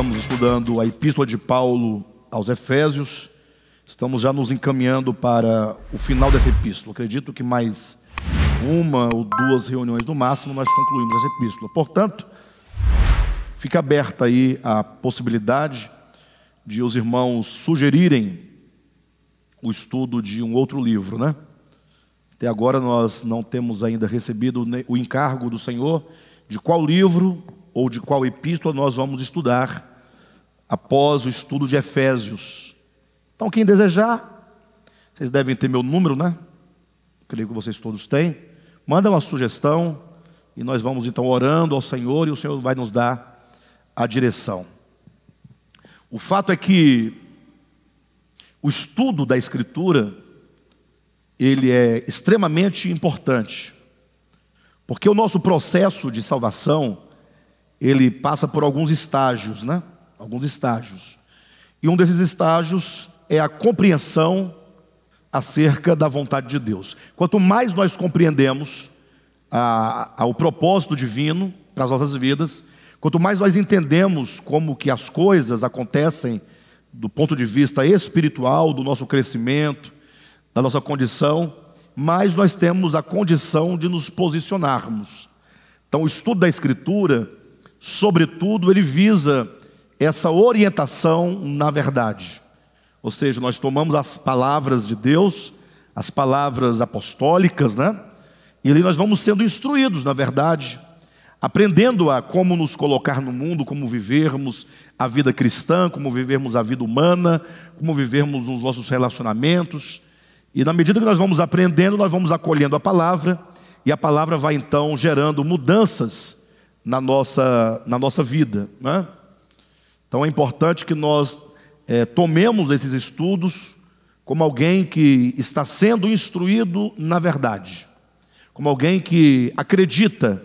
estamos estudando a Epístola de Paulo aos Efésios. Estamos já nos encaminhando para o final dessa epístola. Acredito que mais uma ou duas reuniões no máximo nós concluímos essa epístola. Portanto, fica aberta aí a possibilidade de os irmãos sugerirem o estudo de um outro livro, né? Até agora nós não temos ainda recebido o encargo do Senhor de qual livro ou de qual epístola nós vamos estudar após o estudo de Efésios. Então, quem desejar, vocês devem ter meu número, né? Creio que vocês todos têm. Manda uma sugestão e nós vamos então orando ao Senhor e o Senhor vai nos dar a direção. O fato é que o estudo da Escritura ele é extremamente importante, porque o nosso processo de salvação ele passa por alguns estágios, né? Alguns estágios. E um desses estágios é a compreensão acerca da vontade de Deus. Quanto mais nós compreendemos a, a, o propósito divino para as nossas vidas, quanto mais nós entendemos como que as coisas acontecem do ponto de vista espiritual, do nosso crescimento, da nossa condição, mais nós temos a condição de nos posicionarmos. Então, o estudo da Escritura sobretudo, ele visa essa orientação na verdade. Ou seja, nós tomamos as palavras de Deus, as palavras apostólicas, né? E ali nós vamos sendo instruídos, na verdade, aprendendo a como nos colocar no mundo, como vivermos a vida cristã, como vivermos a vida humana, como vivermos os nossos relacionamentos. E na medida que nós vamos aprendendo, nós vamos acolhendo a palavra, e a palavra vai então gerando mudanças na nossa, na nossa vida. Né? Então é importante que nós é, tomemos esses estudos como alguém que está sendo instruído na verdade, como alguém que acredita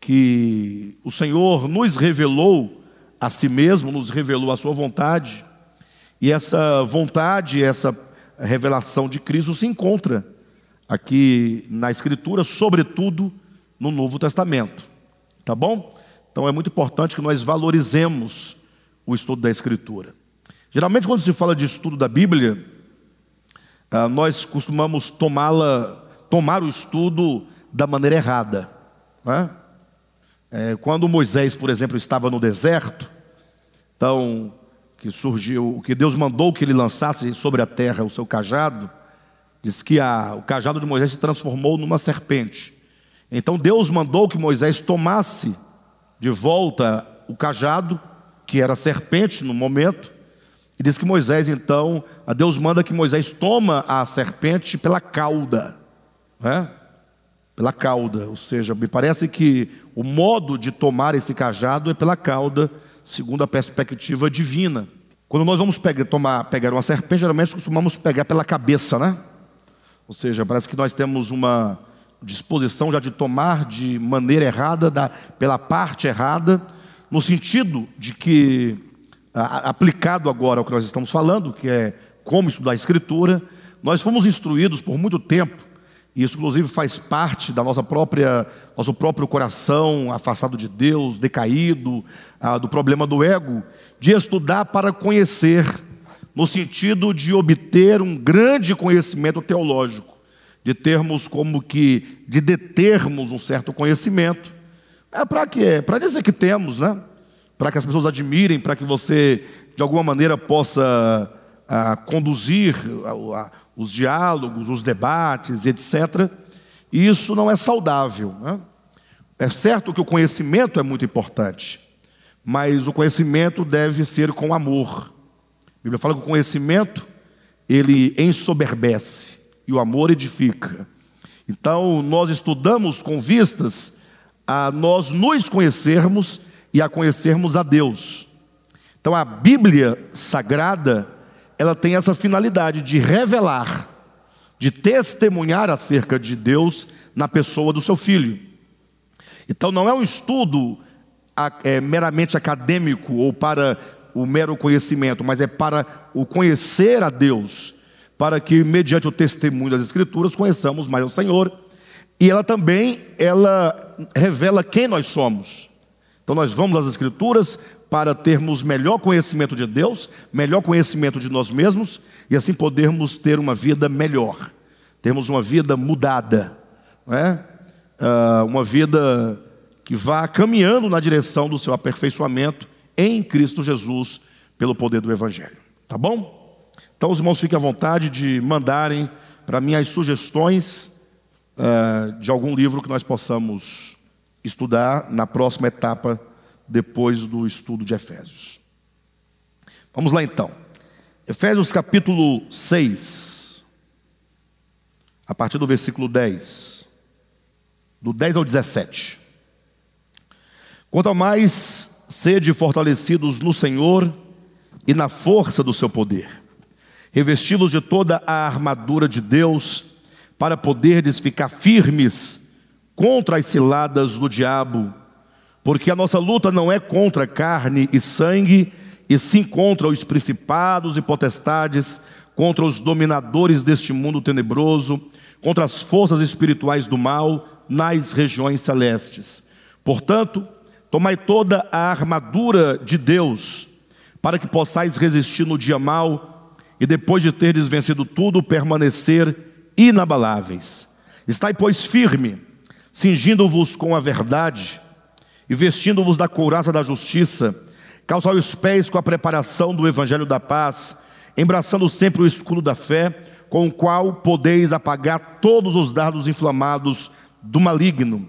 que o Senhor nos revelou a si mesmo, nos revelou a sua vontade, e essa vontade, essa revelação de Cristo se encontra aqui na Escritura, sobretudo no Novo Testamento. Tá bom? Então é muito importante que nós valorizemos o estudo da Escritura. Geralmente, quando se fala de estudo da Bíblia, ah, nós costumamos tomá-la, tomar o estudo da maneira errada. Né? É, quando Moisés, por exemplo, estava no deserto, então que surgiu, que Deus mandou que ele lançasse sobre a terra o seu cajado, diz que a, o cajado de Moisés se transformou numa serpente. Então Deus mandou que Moisés tomasse de volta o cajado, que era serpente no momento, e diz que Moisés então, a Deus manda que Moisés toma a serpente pela cauda, né? pela cauda, ou seja, me parece que o modo de tomar esse cajado é pela cauda, segundo a perspectiva divina. Quando nós vamos pegar, tomar, pegar uma serpente, geralmente costumamos pegar pela cabeça, né? Ou seja, parece que nós temos uma disposição já de tomar de maneira errada, da, pela parte errada, no sentido de que, aplicado agora ao que nós estamos falando, que é como estudar a Escritura, nós fomos instruídos por muito tempo, e isso inclusive faz parte da nossa própria, nosso próprio coração afastado de Deus, decaído, ah, do problema do ego, de estudar para conhecer, no sentido de obter um grande conhecimento teológico de termos como que, de determos um certo conhecimento. É para quê? Para dizer que temos, né? Para que as pessoas admirem, para que você, de alguma maneira, possa ah, conduzir ah, os diálogos, os debates, etc. E isso não é saudável. Né? É certo que o conhecimento é muito importante, mas o conhecimento deve ser com amor. A Bíblia fala que o conhecimento, ele ensoberbece e o amor edifica. Então, nós estudamos com vistas a nós nos conhecermos e a conhecermos a Deus. Então, a Bíblia Sagrada, ela tem essa finalidade de revelar, de testemunhar acerca de Deus na pessoa do seu filho. Então, não é um estudo é, meramente acadêmico ou para o mero conhecimento, mas é para o conhecer a Deus para que mediante o testemunho das escrituras conheçamos mais o Senhor. E ela também ela revela quem nós somos. Então nós vamos às escrituras para termos melhor conhecimento de Deus, melhor conhecimento de nós mesmos e assim podermos ter uma vida melhor, termos uma vida mudada, não é? Uh, uma vida que vá caminhando na direção do seu aperfeiçoamento em Cristo Jesus, pelo poder do Evangelho. Tá bom? Então, os irmãos fiquem à vontade de mandarem para mim as sugestões uh, de algum livro que nós possamos estudar na próxima etapa, depois do estudo de Efésios. Vamos lá então. Efésios capítulo 6, a partir do versículo 10, do 10 ao 17. Quanto ao mais, sede fortalecidos no Senhor e na força do seu poder, revesti-los de toda a armadura de Deus, para poderdes ficar firmes contra as ciladas do diabo, porque a nossa luta não é contra carne e sangue, e sim contra os principados e potestades, contra os dominadores deste mundo tenebroso, contra as forças espirituais do mal nas regiões celestes. Portanto, Tomai toda a armadura de Deus, para que possais resistir no dia mal e depois de terdes vencido tudo, permanecer inabaláveis. Estai, pois, firme, cingindo-vos com a verdade e vestindo-vos da couraça da justiça, calçai os pés com a preparação do evangelho da paz, embraçando sempre o escudo da fé, com o qual podeis apagar todos os dardos inflamados do maligno.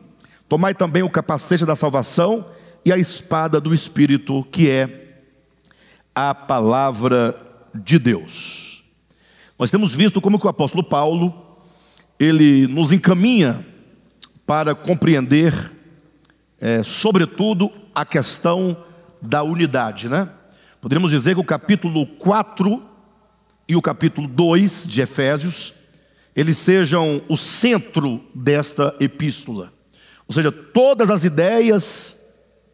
Tomai também o capacete da salvação e a espada do Espírito, que é a palavra de Deus. Nós temos visto como que o apóstolo Paulo, ele nos encaminha para compreender, é, sobretudo, a questão da unidade, né? Poderíamos dizer que o capítulo 4 e o capítulo 2 de Efésios, eles sejam o centro desta epístola. Ou seja, todas as ideias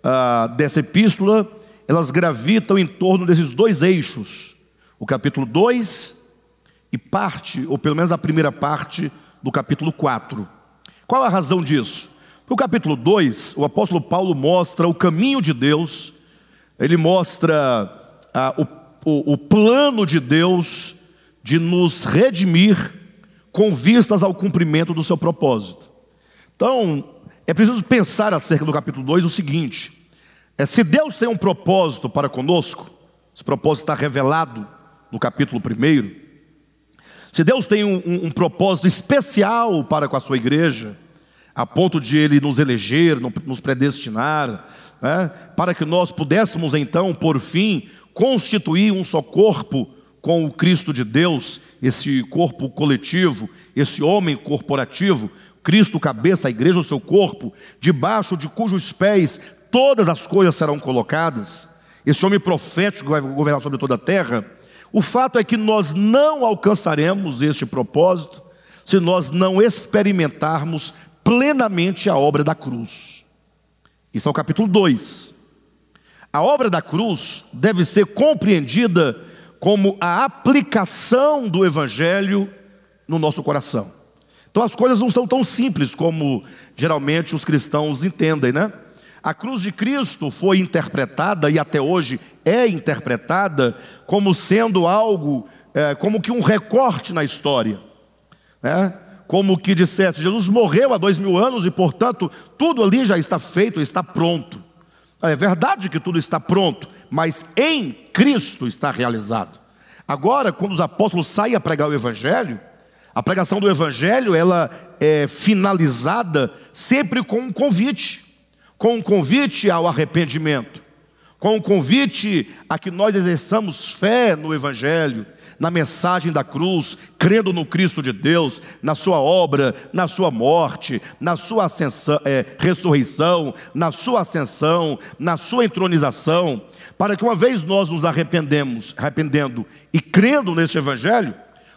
ah, dessa epístola, elas gravitam em torno desses dois eixos. O capítulo 2 e parte, ou pelo menos a primeira parte, do capítulo 4. Qual a razão disso? No capítulo 2, o apóstolo Paulo mostra o caminho de Deus, ele mostra ah, o, o, o plano de Deus de nos redimir com vistas ao cumprimento do seu propósito. Então, é preciso pensar acerca do capítulo 2 o seguinte: é, se Deus tem um propósito para conosco, esse propósito está revelado no capítulo 1. Se Deus tem um, um, um, propósito especial para com a sua igreja, a ponto de Ele nos eleger, nos predestinar, né, para que nós pudéssemos então, por fim, constituir um só corpo com o Cristo de Deus, esse corpo coletivo, esse homem corporativo, Cristo, cabeça, a igreja, o seu corpo, debaixo de cujos pés todas as coisas serão colocadas, esse homem profético que vai governar sobre toda a terra, o fato é que nós não alcançaremos este propósito se nós não experimentarmos plenamente a obra da cruz. Isso é o capítulo 2. A obra da cruz deve ser compreendida como a aplicação do Evangelho no nosso coração. Então as coisas não são tão simples como geralmente os cristãos entendem, né? A cruz de Cristo foi interpretada e até hoje é interpretada como sendo algo, é, como que um recorte na história, né? como que dissesse: Jesus morreu há dois mil anos e, portanto, tudo ali já está feito, está pronto. É verdade que tudo está pronto, mas em Cristo está realizado. Agora, quando os apóstolos saem a pregar o Evangelho, a pregação do Evangelho ela é finalizada sempre com um convite, com um convite ao arrependimento, com um convite a que nós exerçamos fé no Evangelho, na mensagem da cruz, crendo no Cristo de Deus, na sua obra, na sua morte, na sua ascensão, é, ressurreição, na sua ascensão, na sua entronização, para que uma vez nós nos arrependemos, arrependendo e crendo nesse Evangelho,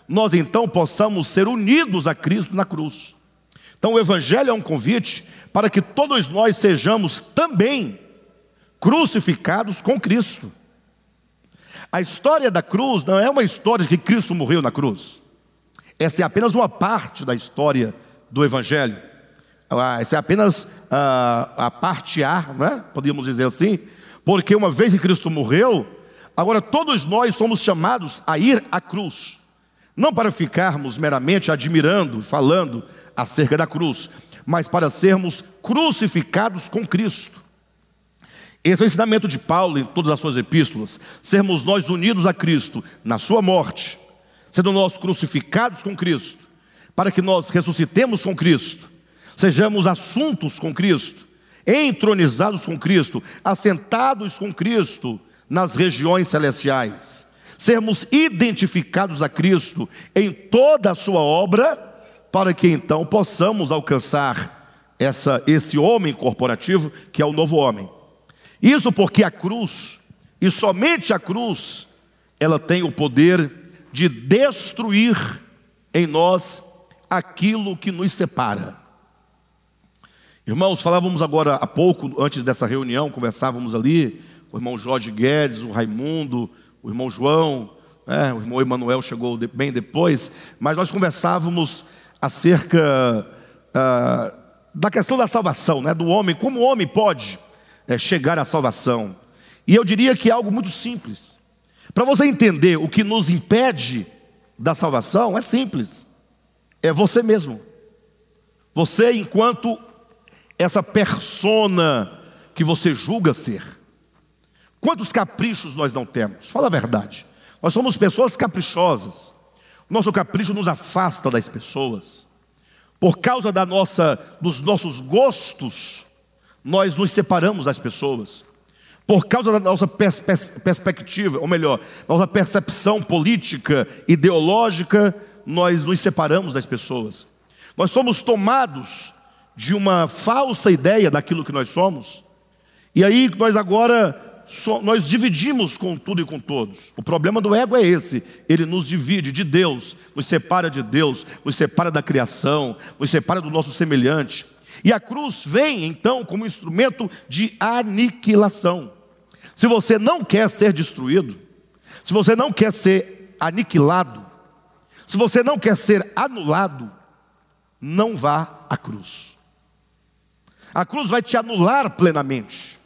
nós então possamos ser unidos a Cristo na cruz. Então o Evangelho é um convite para que todos nós sejamos também crucificados com Cristo. A história da cruz não é uma história de que Cristo morreu na cruz. Essa é apenas uma parte da história do Evangelho. Ah, essa é apenas a, ah, a parte A, né? podíamos dizer assim, Porque uma vez que Cristo morreu, agora todos nós somos chamados a ir à cruz. Não para ficarmos meramente admirando, falando acerca da cruz, mas para sermos crucificados com Cristo. Esse é o ensinamento de Paulo em todas as suas epístolas, sermos nós unidos a Cristo na sua morte, sendo nós crucificados com Cristo, para que nós ressuscitemos com Cristo, sejamos assuntos com Cristo, entronizados com Cristo, assentados com Cristo nas regiões celestiais, sermos identificados a Cristo em toda a sua obra, para que então possamos alcançar essa, esse homem corporativo que é o novo homem. Isso porque a cruz, e somente a cruz, ela tem o poder de destruir em nós aquilo que nos separa. Irmãos, falávamos agora há pouco, antes dessa reunião, conversávamos ali, o irmão Jorge Guedes, o Raimundo, o irmão João, né, o irmão Emanuel chegou bem depois, mas nós conversávamos acerca ah, da questão da salvação, né, do homem, como o homem pode é, chegar à salvação. E eu diria que é algo muito simples. Para você entender o que nos impede da salvação, é simples. É você mesmo. Você, enquanto essa persona que você julga ser. Quantos caprichos nós não temos? Fala a verdade. Nós somos pessoas caprichosas. Nosso capricho nos afasta das pessoas. Por causa da nossa, dos nossos gostos, nós nos separamos das pessoas. Por causa da nossa pers pers perspectiva, ou melhor, nossa percepção política, ideológica, nós nos separamos das pessoas. Nós somos tomados de uma falsa ideia daquilo que nós somos. E aí nós agora nós dividimos com tudo e com todos. O problema do ego é esse, ele nos divide de Deus, nos separa de Deus, nos separa da criação, nos separa do nosso semelhante. E a cruz vem então como instrumento de aniquilação. Se você não quer ser destruído, se você não quer ser aniquilado, se você não quer ser anulado, não vá à cruz. A cruz vai te anular plenamente.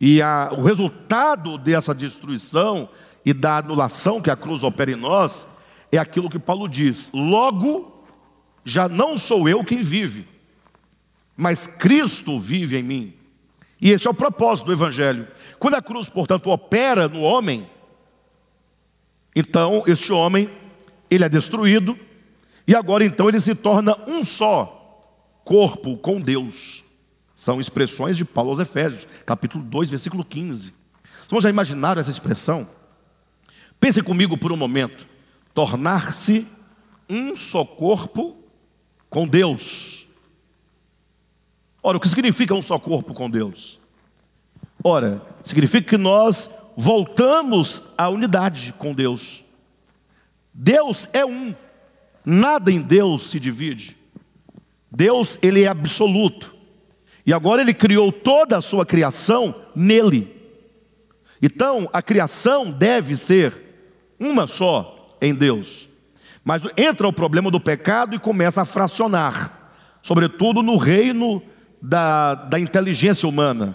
E a, o resultado dessa destruição e da anulação que a cruz opera em nós é aquilo que Paulo diz: logo, já não sou eu quem vive, mas Cristo vive em mim. E esse é o propósito do Evangelho. Quando a cruz, portanto, opera no homem, então este homem, ele é destruído, e agora então ele se torna um só corpo com Deus. São expressões de Paulo aos Efésios, capítulo 2, versículo 15. Vocês já imaginaram essa expressão? Pense comigo por um momento. Tornar-se um só corpo com Deus. Ora, o que significa um só corpo com Deus? Ora, significa que nós voltamos à unidade com Deus. Deus é um, nada em Deus se divide. Deus, ele é absoluto. E agora ele criou toda a sua criação nele. Então, a criação deve ser uma só em Deus. Mas entra o problema do pecado e começa a fracionar, sobretudo no reino da, da inteligência humana,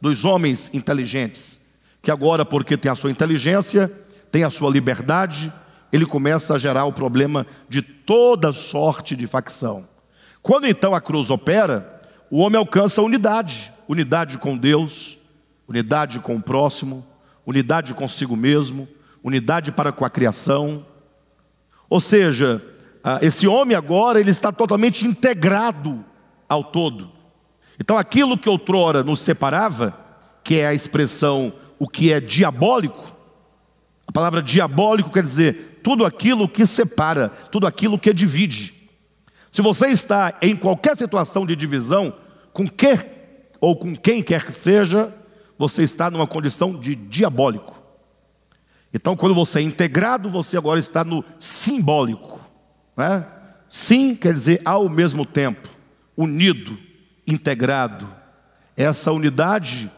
dos homens inteligentes, que agora, porque tem a sua inteligência, tem a sua liberdade, ele começa a gerar o problema de toda sorte de facção. Quando então a cruz opera, o homem alcança unidade, unidade com Deus, unidade com o próximo, unidade consigo mesmo, unidade para com a criação. Ou seja, esse homem agora ele está totalmente integrado ao todo. Então aquilo que outrora nos separava, que é a expressão o que é diabólico, a palavra diabólico quer dizer tudo aquilo que separa, tudo aquilo que divide. Se você está em qualquer situação de divisão, com que ou com quem quer que seja, você está numa condição de diabólico. Então, quando você é integrado, você agora está no simbólico. Né? Sim quer dizer ao mesmo tempo, unido, integrado. Essa unidade,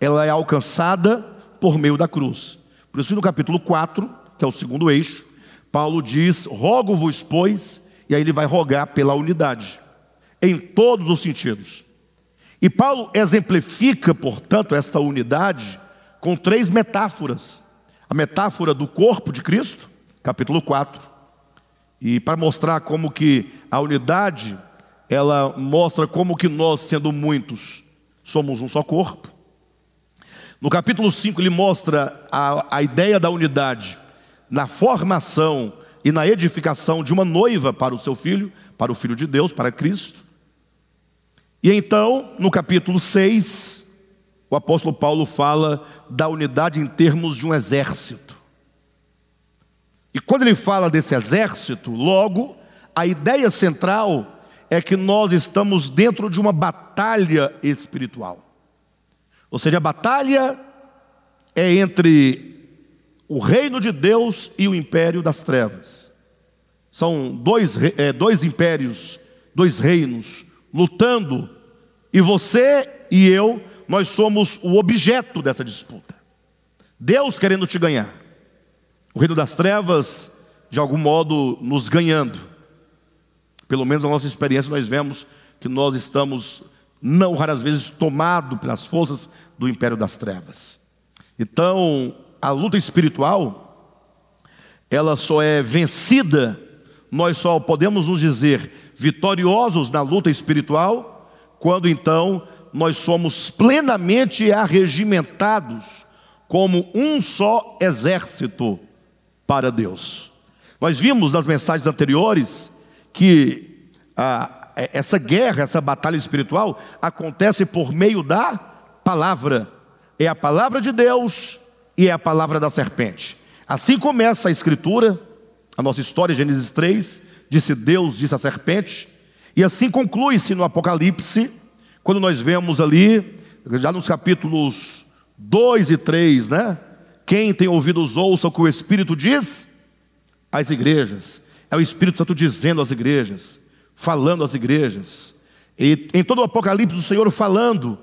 ela é alcançada por meio da cruz. Por isso, no capítulo 4, que é o segundo eixo, Paulo diz: Rogo-vos, pois, e aí ele vai rogar pela unidade, em todos os sentidos. E Paulo exemplifica, portanto, essa unidade com três metáforas. A metáfora do corpo de Cristo, capítulo 4. E para mostrar como que a unidade, ela mostra como que nós, sendo muitos, somos um só corpo. No capítulo 5, ele mostra a, a ideia da unidade na formação e na edificação de uma noiva para o seu filho, para o Filho de Deus, para Cristo. E então, no capítulo 6, o apóstolo Paulo fala da unidade em termos de um exército. E quando ele fala desse exército, logo, a ideia central é que nós estamos dentro de uma batalha espiritual. Ou seja, a batalha é entre o reino de Deus e o império das trevas. São dois, é, dois impérios, dois reinos lutando, e você e eu, nós somos o objeto dessa disputa. Deus querendo te ganhar, o reino das trevas, de algum modo, nos ganhando. Pelo menos na nossa experiência, nós vemos que nós estamos, não raras vezes, tomados pelas forças do império das trevas. Então, a luta espiritual, ela só é vencida, nós só podemos nos dizer vitoriosos na luta espiritual, quando então nós somos plenamente arregimentados como um só exército para Deus. Nós vimos nas mensagens anteriores que a, essa guerra, essa batalha espiritual acontece por meio da palavra. É a palavra de Deus e é a palavra da serpente. Assim começa a escritura, a nossa história, Gênesis 3, disse Deus, disse a serpente, e assim conclui-se no Apocalipse, quando nós vemos ali, já nos capítulos 2 e 3, né? Quem tem ouvidos ouça o que o Espírito diz às igrejas. É o Espírito Santo dizendo às igrejas, falando às igrejas. E em todo o Apocalipse, o Senhor falando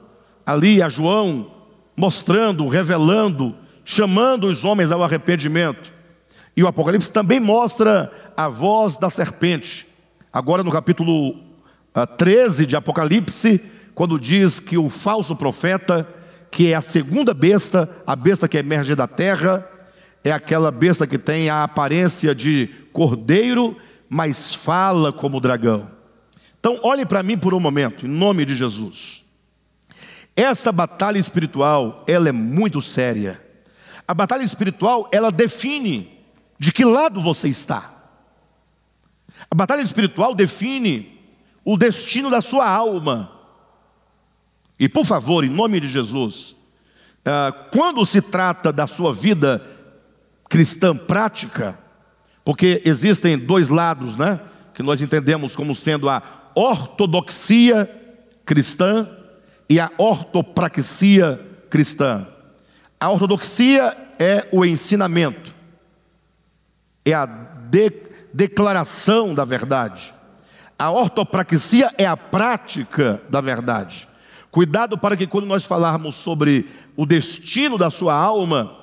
ali a João, mostrando, revelando, chamando os homens ao arrependimento. E o Apocalipse também mostra a voz da serpente. Agora no capítulo 13 ah, de Apocalipse, quando diz que o falso profeta, que é a segunda besta, a besta que emerge da terra, é aquela besta que tem a aparência de cordeiro, mas fala como dragão. Então, olhe para mim por um momento, em nome de Jesus. Essa batalha espiritual, ela é muito séria. A batalha espiritual, ela define de que lado você está. A batalha espiritual define o destino da sua alma. E por favor, em nome de Jesus, ah, quando se trata da sua vida cristã prática, porque existem dois lados, né? Que nós entendemos como sendo a ortodoxia cristã e a ortopraxia cristã. A ortodoxia é o ensinamento, é a de, declaração da verdade. A ortopraxia é a prática da verdade. Cuidado para que quando nós falarmos sobre o destino da sua alma,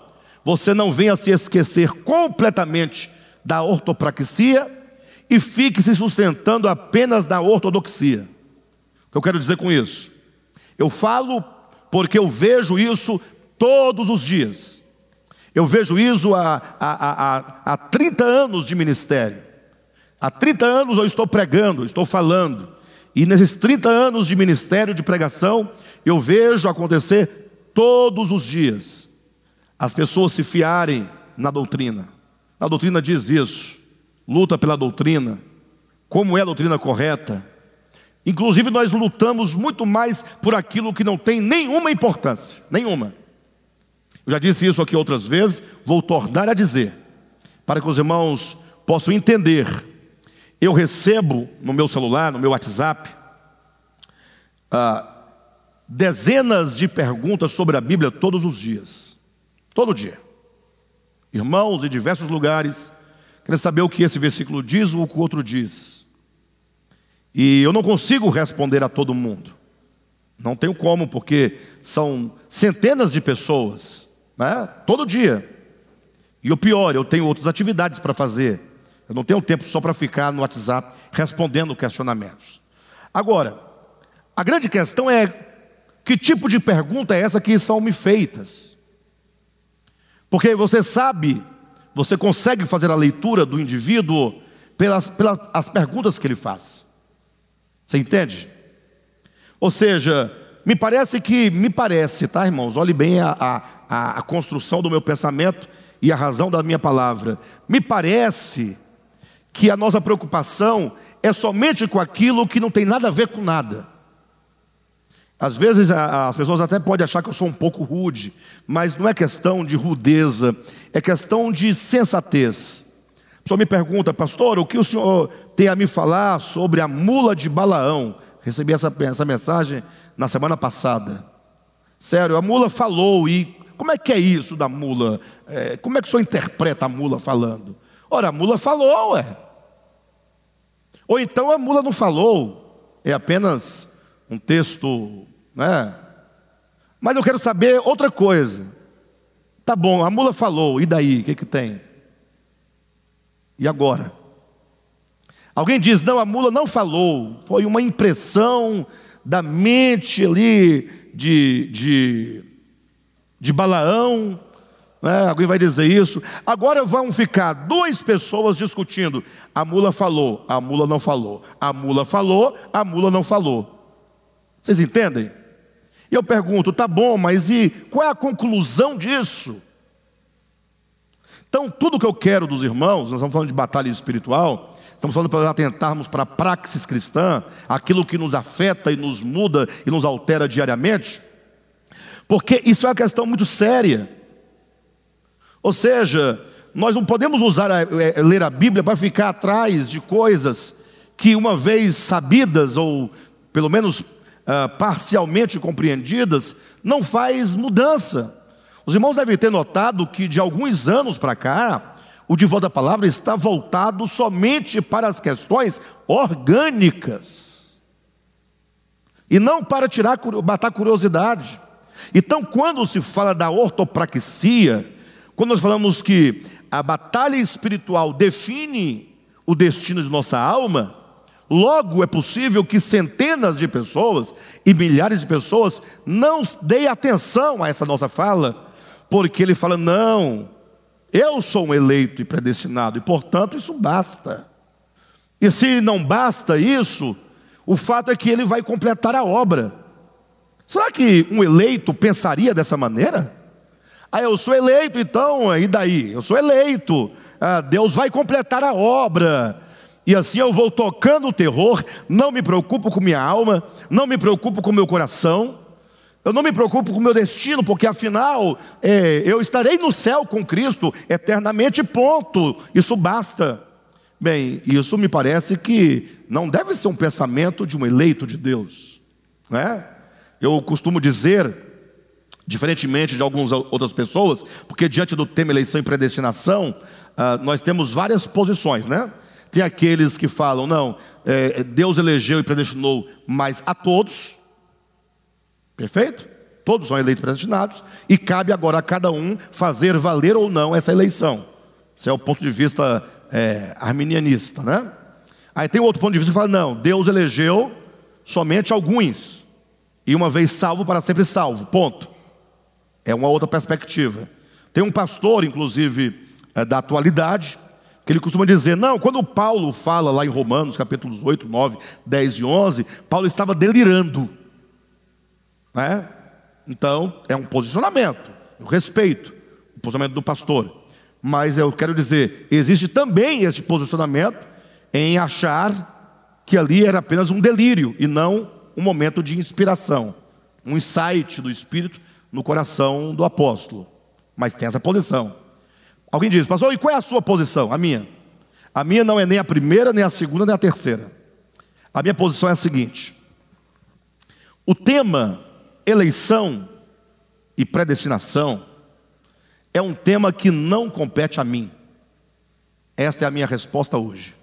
você não venha se esquecer completamente da ortopraxia e fique se sustentando apenas na ortodoxia. O que eu quero dizer com isso? Eu falo porque eu vejo isso todos os dias. Eu vejo isso há, há, há, há 30 anos de ministério. Há 30 anos eu estou pregando, estou falando. E nesses 30 anos de ministério, de pregação, eu vejo acontecer todos os dias as pessoas se fiarem na doutrina. A doutrina diz isso. Luta pela doutrina. Como é a doutrina correta? Inclusive, nós lutamos muito mais por aquilo que não tem nenhuma importância. Nenhuma. Eu já disse isso aqui outras vezes, vou tornar a dizer, para que os irmãos possam entender. Eu recebo no meu celular, no meu WhatsApp, ah, dezenas de perguntas sobre a Bíblia todos os dias. Todo dia. Irmãos em diversos lugares querem saber o que esse versículo diz ou o que o outro diz. E eu não consigo responder a todo mundo. Não tenho como, porque são centenas de pessoas, né? todo dia. E o pior, eu tenho outras atividades para fazer. Eu não tenho tempo só para ficar no WhatsApp respondendo questionamentos. Agora, a grande questão é Que tipo de pergunta é essa que são me feitas? Porque você sabe, você consegue fazer a leitura do indivíduo pelas, pelas as perguntas que ele faz. Você entende? Ou seja, me parece que, me parece, tá, irmãos? Olhe bem a, a, a construção do meu pensamento e a razão da minha palavra. Me parece que a nossa preocupação é somente com aquilo que não tem nada a ver com nada. Às vezes as pessoas até podem achar que eu sou um pouco rude, mas não é questão de rudeza, é questão de sensatez. A pessoa me pergunta, pastor, o que o senhor tem a me falar sobre a mula de Balaão? Recebi essa, essa mensagem na semana passada. Sério, a mula falou, e como é que é isso da mula? É, como é que o senhor interpreta a mula falando? Ora, a mula falou, ué. Ou então a mula não falou, é apenas um texto, né? Mas eu quero saber outra coisa. Tá bom, a mula falou, e daí? O que, que tem? E agora? Alguém diz, não, a mula não falou, foi uma impressão da mente ali de, de, de Balaão. Né? Alguém vai dizer isso. Agora vão ficar duas pessoas discutindo. A mula falou, a mula não falou. A mula falou, a mula não falou. Vocês entendem? E eu pergunto, tá bom, mas e qual é a conclusão disso? Então, tudo que eu quero dos irmãos, nós estamos falando de batalha espiritual, Estamos falando para atentarmos para a praxis cristã, aquilo que nos afeta e nos muda e nos altera diariamente, porque isso é uma questão muito séria. Ou seja, nós não podemos usar a, é, ler a Bíblia para ficar atrás de coisas que, uma vez sabidas ou pelo menos uh, parcialmente compreendidas, não faz mudança. Os irmãos devem ter notado que de alguns anos para cá, o divã da palavra está voltado somente para as questões orgânicas e não para tirar matar curiosidade. Então, quando se fala da ortopraxia, quando nós falamos que a batalha espiritual define o destino de nossa alma, logo é possível que centenas de pessoas e milhares de pessoas não deem atenção a essa nossa fala, porque ele fala: não, eu sou um eleito e predestinado, e portanto isso basta. E se não basta isso, o fato é que ele vai completar a obra. Será que um eleito pensaria dessa maneira? Ah, eu sou eleito, então, e daí? Eu sou eleito, ah, Deus vai completar a obra. E assim eu vou tocando o terror, não me preocupo com minha alma, não me preocupo com meu coração, eu não me preocupo com meu destino, porque afinal é, eu estarei no céu com Cristo eternamente, ponto. Isso basta. Bem, isso me parece que não deve ser um pensamento de um eleito de Deus, né? Eu costumo dizer, diferentemente de algumas outras pessoas, porque diante do tema eleição e predestinação, uh, nós temos várias posições, né? Tem aqueles que falam, não, é, Deus elegeu e predestinou, mas a todos. Perfeito? Todos são eleitos predestinados e cabe agora a cada um fazer valer ou não essa eleição. Esse é o ponto de vista é, arminianista, né? Aí tem outro ponto de vista que fala: não, Deus elegeu somente alguns, e uma vez salvo, para sempre salvo, ponto. É uma outra perspectiva. Tem um pastor, inclusive, é, da atualidade, que ele costuma dizer: não, quando Paulo fala lá em Romanos, capítulos 8, 9, 10 e 11, Paulo estava delirando. Né? Então, é um posicionamento, eu respeito o posicionamento do pastor. Mas eu quero dizer, existe também esse posicionamento em achar que ali era apenas um delírio e não um momento de inspiração, um insight do Espírito no coração do apóstolo. Mas tem essa posição. Alguém diz, pastor, e qual é a sua posição? A minha. A minha não é nem a primeira, nem a segunda, nem a terceira. A minha posição é a seguinte: o tema Eleição e predestinação é um tema que não compete a mim. Esta é a minha resposta hoje.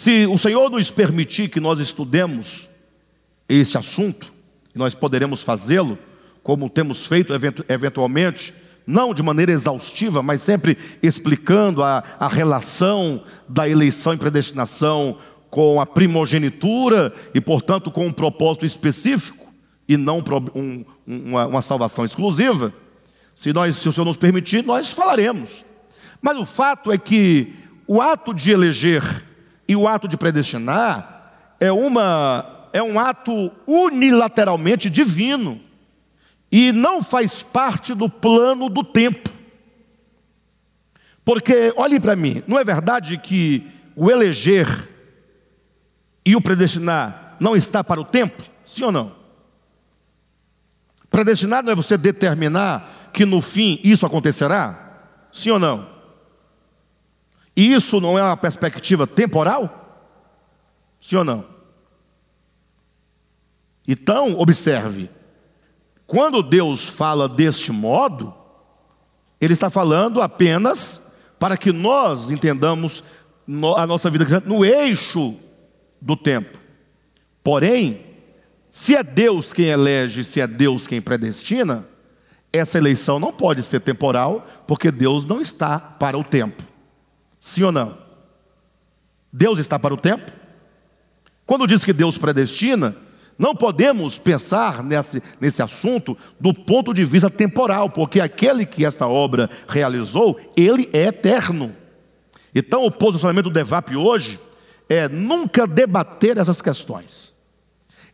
Se o Senhor nos permitir que nós estudemos esse assunto, nós poderemos fazê-lo, como temos feito eventualmente, não de maneira exaustiva, mas sempre explicando a, a relação da eleição e predestinação com a primogenitura e, portanto, com um propósito específico. e não um, uma, uma salvação exclusiva. Se, nós, se o Senhor nos permitir, nós falaremos. Mas o fato é que o ato de eleger e o ato de predestinar é, uma, é um ato unilateralmente divino e não faz parte do plano do tempo. Porque, olhe para mim, não é verdade que o eleger e o predestinar não está para o tempo? Sim ou não? Predestinar não é você determinar que no fim isso acontecerá? Sim ou não? Isso não é uma perspectiva temporal? Sim ou não? Então, observe: quando Deus fala deste modo, Ele está falando apenas para que nós entendamos a nossa vida no eixo do tempo. Porém, se é Deus quem elege, se é Deus quem predestina, essa eleição não pode ser temporal, porque Deus não está para o tempo. Sim ou não? Deus está para o tempo? Quando diz que Deus predestina, não podemos pensar nesse, nesse assunto do ponto de vista temporal, porque aquele que esta obra realizou, ele é eterno. Então, o posicionamento do DEVAP hoje é nunca debater essas questões,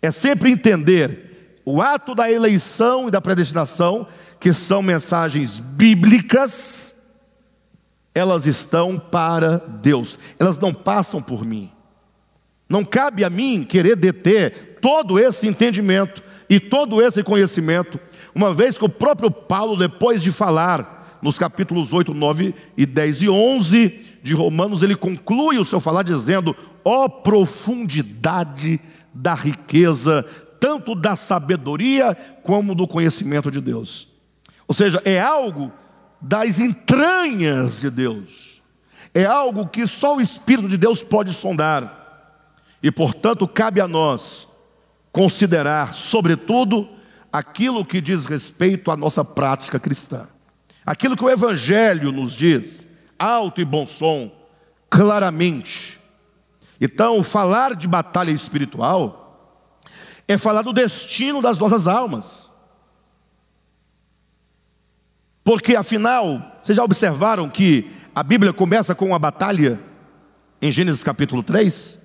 é sempre entender o ato da eleição e da predestinação, que são mensagens bíblicas, elas estão para Deus, elas não passam por mim. Não cabe a mim querer deter todo esse entendimento e todo esse conhecimento, uma vez que o próprio Paulo, depois de falar nos capítulos 8, 9 e 10 e 11 de Romanos, ele conclui o seu falar dizendo: ó oh, profundidade da riqueza, tanto da sabedoria como do conhecimento de Deus. Ou seja, é algo das entranhas de Deus, é algo que só o Espírito de Deus pode sondar. E, portanto, cabe a nós considerar, sobretudo, aquilo que diz respeito à nossa prática cristã. Aquilo que o Evangelho nos diz, alto e bom som, claramente. Então, falar de batalha espiritual é falar do destino das nossas almas. Porque, afinal, vocês já observaram que a Bíblia começa com uma batalha em Gênesis capítulo 3?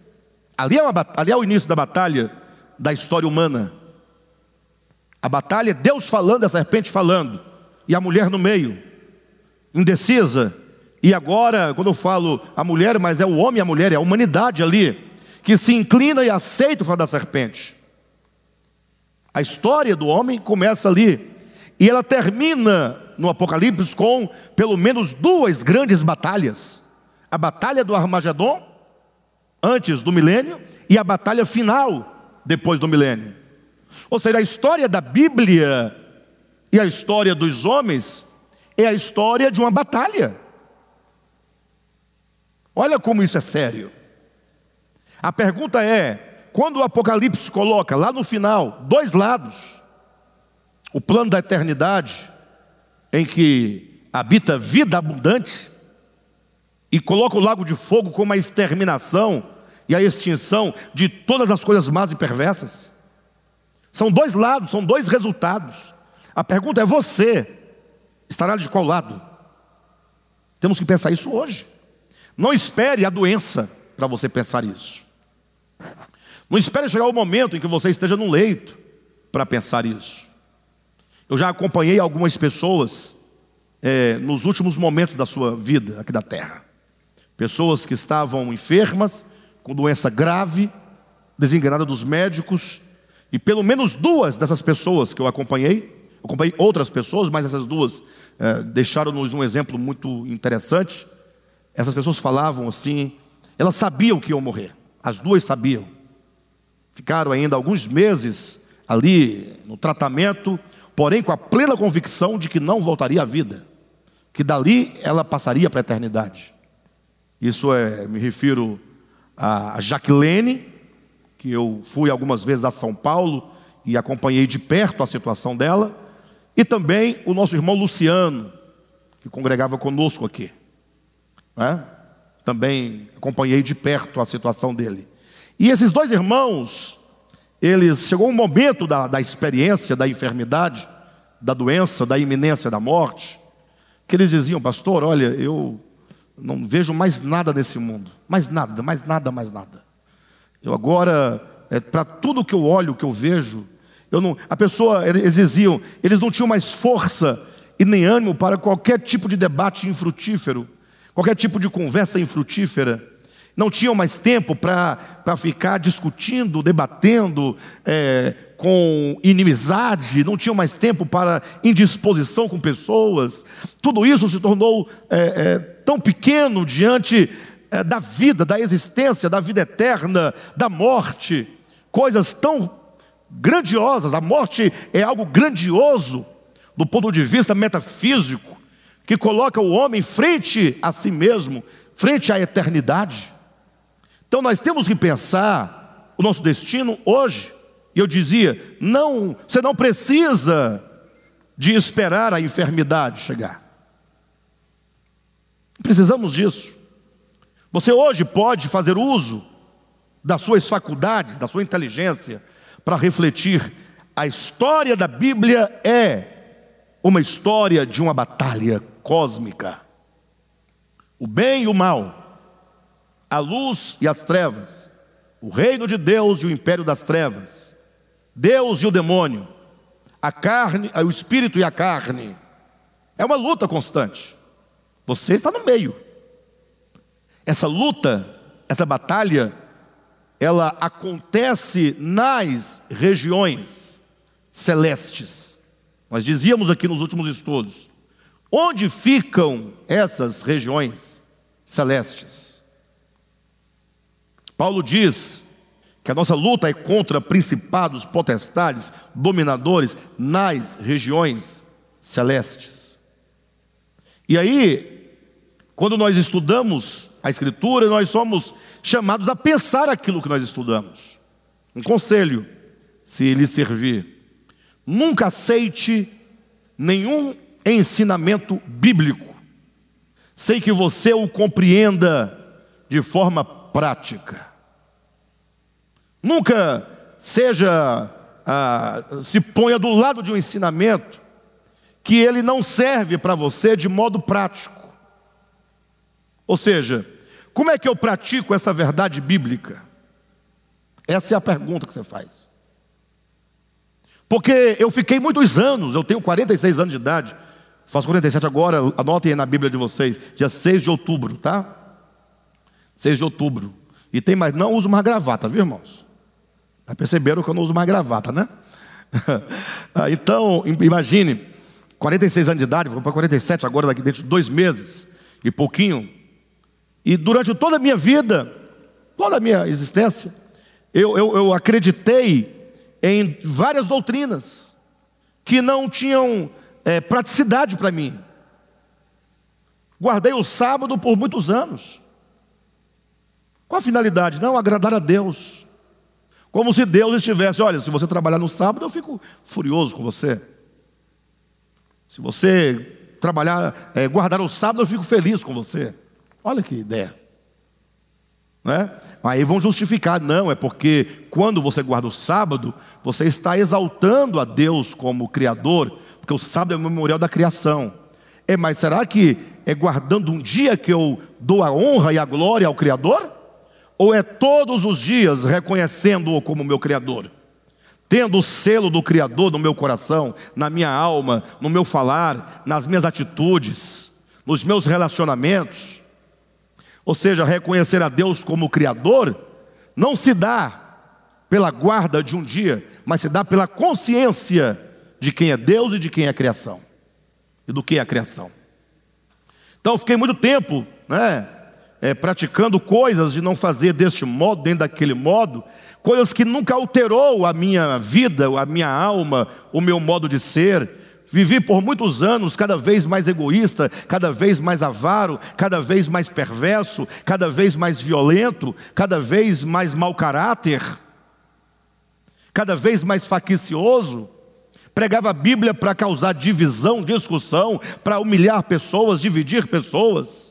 Ali é, uma, ali é o início da batalha da história humana. A batalha é Deus falando, a serpente falando, e a mulher no meio, indecisa. E agora, quando eu falo a mulher, mas é o homem e a mulher, é a humanidade ali, que se inclina e aceita o falar da serpente. A história do homem começa ali, e ela termina no Apocalipse com pelo menos duas grandes batalhas: a batalha do Armagedon antes do milênio e a batalha final depois do milênio. Ou seja, a história da Bíblia e a história dos homens é a história de uma batalha. Olha como isso é sério. A pergunta é: quando o Apocalipse coloca lá no final dois lados, o plano da eternidade, em que habita vida abundante, e coloca o lago de fogo como a exterminação e a extinção de todas as coisas más e perversas. São dois lados, são dois resultados. A pergunta é: você estará de qual lado? Temos que pensar isso hoje. Não espere a doença para você pensar isso. Não espere chegar o momento em que você esteja no leito para pensar isso. Eu já acompanhei algumas pessoas é, nos últimos momentos da sua vida aqui da terra. Pessoas que estavam enfermas, com doença grave, desenganada dos médicos, e pelo menos duas dessas pessoas que eu acompanhei, acompanhei outras pessoas, mas essas duas é, deixaram-nos um exemplo muito interessante. Essas pessoas falavam assim, elas sabiam que iam morrer, as duas sabiam. Ficaram ainda alguns meses ali no tratamento, porém com a plena convicção de que não voltaria à vida, que dali ela passaria para a eternidade. Isso é, me refiro a Jaqueline, que eu fui algumas vezes a São Paulo e acompanhei de perto a situação dela, e também o nosso irmão Luciano, que congregava conosco aqui. Né? Também acompanhei de perto a situação dele. E esses dois irmãos, eles chegou um momento da, da experiência da enfermidade, da doença, da iminência da morte, que eles diziam, pastor, olha, eu não vejo mais nada nesse mundo, mais nada, mais nada, mais nada. Eu agora, é, para tudo que eu olho, que eu vejo, eu não, a pessoa, eles diziam, eles não tinham mais força e nem ânimo para qualquer tipo de debate infrutífero, qualquer tipo de conversa infrutífera. Não tinham mais tempo para ficar discutindo, debatendo é, com inimizade, não tinham mais tempo para indisposição com pessoas. Tudo isso se tornou é, é, tão pequeno diante é, da vida, da existência, da vida eterna, da morte. Coisas tão grandiosas. A morte é algo grandioso do ponto de vista metafísico, que coloca o homem frente a si mesmo, frente à eternidade. Então nós temos que pensar o nosso destino hoje. E eu dizia: não, você não precisa de esperar a enfermidade chegar. Precisamos disso. Você hoje pode fazer uso das suas faculdades, da sua inteligência, para refletir. A história da Bíblia é uma história de uma batalha cósmica. O bem e o mal, a luz e as trevas, o reino de Deus e o império das trevas, Deus e o demônio, a carne, o espírito e a carne. É uma luta constante. Você está no meio. Essa luta, essa batalha, ela acontece nas regiões celestes. Nós dizíamos aqui nos últimos estudos: onde ficam essas regiões celestes? Paulo diz que a nossa luta é contra principados, potestades, dominadores nas regiões celestes. E aí, quando nós estudamos a Escritura, nós somos chamados a pensar aquilo que nós estudamos. Um conselho, se lhe servir Nunca aceite nenhum ensinamento bíblico, sem que você o compreenda de forma prática. Nunca seja, ah, se ponha do lado de um ensinamento que ele não serve para você de modo prático. Ou seja, como é que eu pratico essa verdade bíblica? Essa é a pergunta que você faz. Porque eu fiquei muitos anos, eu tenho 46 anos de idade, faço 47 agora, anotem aí na Bíblia de vocês, dia 6 de outubro, tá? 6 de outubro. E tem mais, não uso mais gravata, viu irmãos? Já perceberam que eu não uso mais gravata, né? Ah, então, imagine, 46 anos de idade, vou para 47 agora, daqui dentro de dois meses e pouquinho. E durante toda a minha vida, toda a minha existência, eu, eu, eu acreditei em várias doutrinas que não tinham é, praticidade para mim. Guardei o sábado por muitos anos. Qual a finalidade? Não, agradar a Deus. Como se Deus estivesse, olha, se você trabalhar no sábado, eu fico furioso com você. Se você trabalhar, é, guardar o sábado, eu fico feliz com você. Olha que ideia. Né? Aí vão justificar, não, é porque quando você guarda o sábado, você está exaltando a Deus como Criador, porque o sábado é o memorial da criação. É, mas será que é guardando um dia que eu dou a honra e a glória ao Criador? Ou é todos os dias reconhecendo-o como meu Criador? Tendo o selo do Criador no meu coração, na minha alma, no meu falar, nas minhas atitudes, nos meus relacionamentos? Ou seja, reconhecer a Deus como Criador, não se dá pela guarda de um dia, mas se dá pela consciência de quem é Deus e de quem é a criação. E do que é a criação. Então, fiquei muito tempo, né, é, praticando coisas de não fazer deste modo, nem daquele modo, coisas que nunca alterou a minha vida, a minha alma, o meu modo de ser, Vivi por muitos anos cada vez mais egoísta, cada vez mais avaro, cada vez mais perverso, cada vez mais violento, cada vez mais mau caráter, cada vez mais faccioso. Pregava a Bíblia para causar divisão, discussão, para humilhar pessoas, dividir pessoas.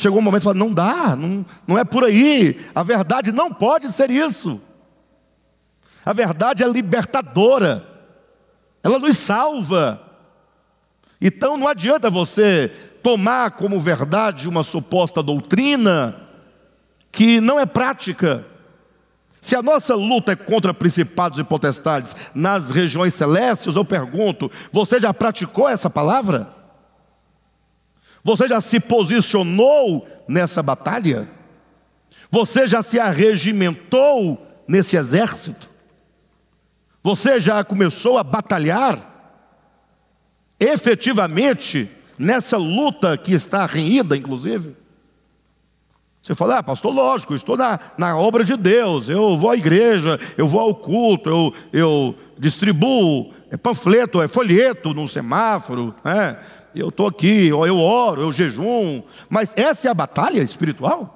Chegou um momento e falou: não dá, não, não é por aí, a verdade não pode ser isso. A verdade é libertadora, ela nos salva. Então não adianta você tomar como verdade uma suposta doutrina que não é prática. Se a nossa luta é contra principados e potestades nas regiões celestes, eu pergunto: você já praticou essa palavra? Você já se posicionou nessa batalha? Você já se arregimentou nesse exército? Você já começou a batalhar efetivamente nessa luta que está renhida, inclusive? Você fala, ah, pastor, lógico, estou na, na obra de Deus, eu vou à igreja, eu vou ao culto, eu, eu distribuo é panfleto, é folheto num semáforo, né? Eu estou aqui, eu oro, eu jejum, mas essa é a batalha espiritual?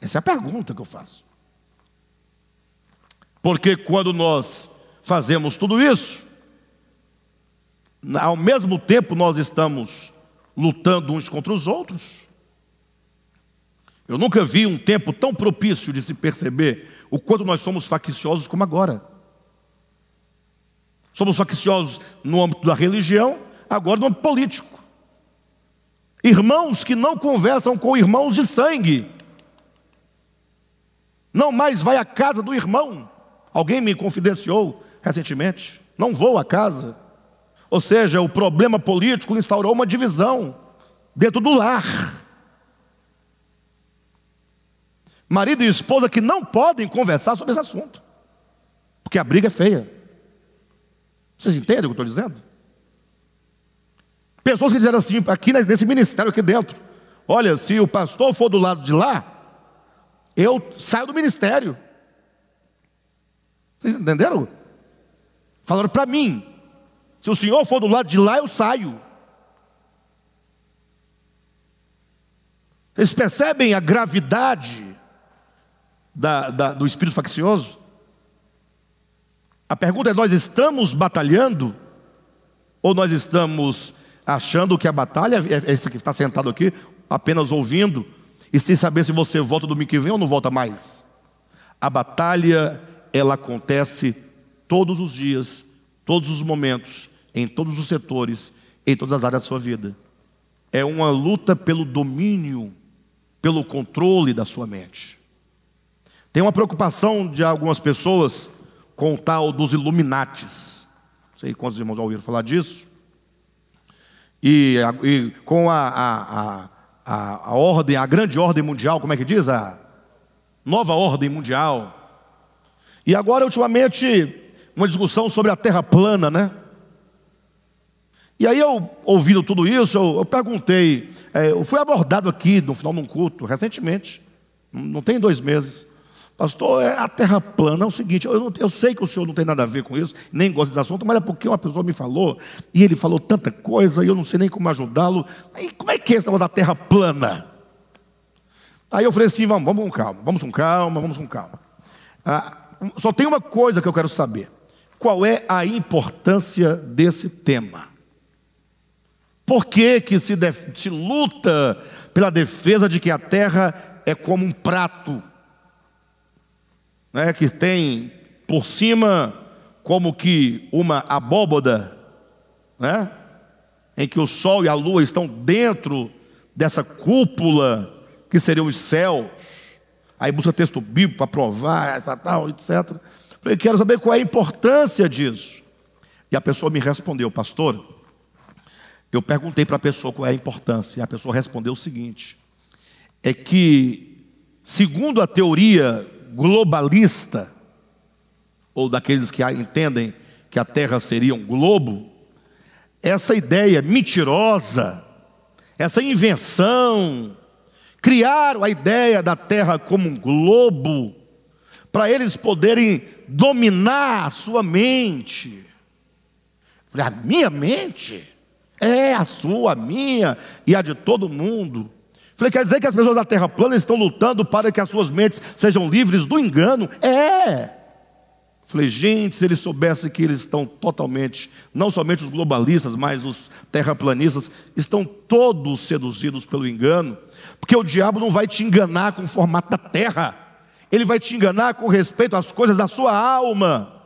Essa é a pergunta que eu faço. Porque quando nós fazemos tudo isso, ao mesmo tempo nós estamos lutando uns contra os outros, eu nunca vi um tempo tão propício de se perceber o quanto nós somos facciosos como agora. Somos facciosos no âmbito da religião, agora no âmbito político. Irmãos que não conversam com irmãos de sangue. Não mais vai à casa do irmão. Alguém me confidenciou recentemente. Não vou à casa. Ou seja, o problema político instaurou uma divisão dentro do lar. Marido e esposa que não podem conversar sobre esse assunto, porque a briga é feia. Vocês entendem o que eu estou dizendo? Pessoas que disseram assim, aqui nesse ministério aqui dentro: olha, se o pastor for do lado de lá, eu saio do ministério. Vocês entenderam? Falaram para mim: se o senhor for do lado de lá, eu saio. Vocês percebem a gravidade da, da, do espírito faccioso? A pergunta é: nós estamos batalhando? Ou nós estamos achando que a batalha é esse que está sentado aqui, apenas ouvindo, e sem saber se você volta domingo que vem ou não volta mais? A batalha, ela acontece todos os dias, todos os momentos, em todos os setores, em todas as áreas da sua vida. É uma luta pelo domínio, pelo controle da sua mente. Tem uma preocupação de algumas pessoas com o tal dos Illuminates. Não sei quantos irmãos já ouviram falar disso. E, e com a, a, a, a, ordem, a grande ordem mundial, como é que diz? A nova ordem mundial. E agora, ultimamente, uma discussão sobre a terra plana, né? E aí eu, ouvindo tudo isso, eu, eu perguntei, é, eu fui abordado aqui no final de um culto, recentemente, não tem dois meses. Pastor, é a terra plana é o seguinte, eu, não, eu, sei que o senhor não tem nada a ver com isso, nem gosta desse assunto, mas é porque uma pessoa me falou, e ele falou tanta coisa, e eu não sei nem como ajudá-lo. Como é que é esse negócio da terra plana? Aí eu falei assim, vamos, vamos com calma, vamos com calma, vamos com calma. Ah, só tem uma coisa que eu quero saber. Qual é a importância desse tema? Por que, que se, def, se luta pela defesa de que a terra é como um prato? Né, que tem por cima como que uma abóboda, né, em que o sol e a lua estão dentro dessa cúpula que seriam os céus. Aí busca texto bíblico para provar, tal, etc. Falei, quero saber qual é a importância disso. E a pessoa me respondeu, pastor. Eu perguntei para a pessoa qual é a importância. E a pessoa respondeu o seguinte: é que, segundo a teoria globalista, ou daqueles que entendem que a Terra seria um globo, essa ideia mentirosa, essa invenção, criaram a ideia da Terra como um globo, para eles poderem dominar a sua mente. A minha mente? É a sua, a minha e a de todo mundo. Falei, quer dizer que as pessoas da terra plana estão lutando para que as suas mentes sejam livres do engano? É. Falei, gente, se eles soubessem que eles estão totalmente, não somente os globalistas, mas os terraplanistas, estão todos seduzidos pelo engano, porque o diabo não vai te enganar com o formato da terra, ele vai te enganar com respeito às coisas da sua alma.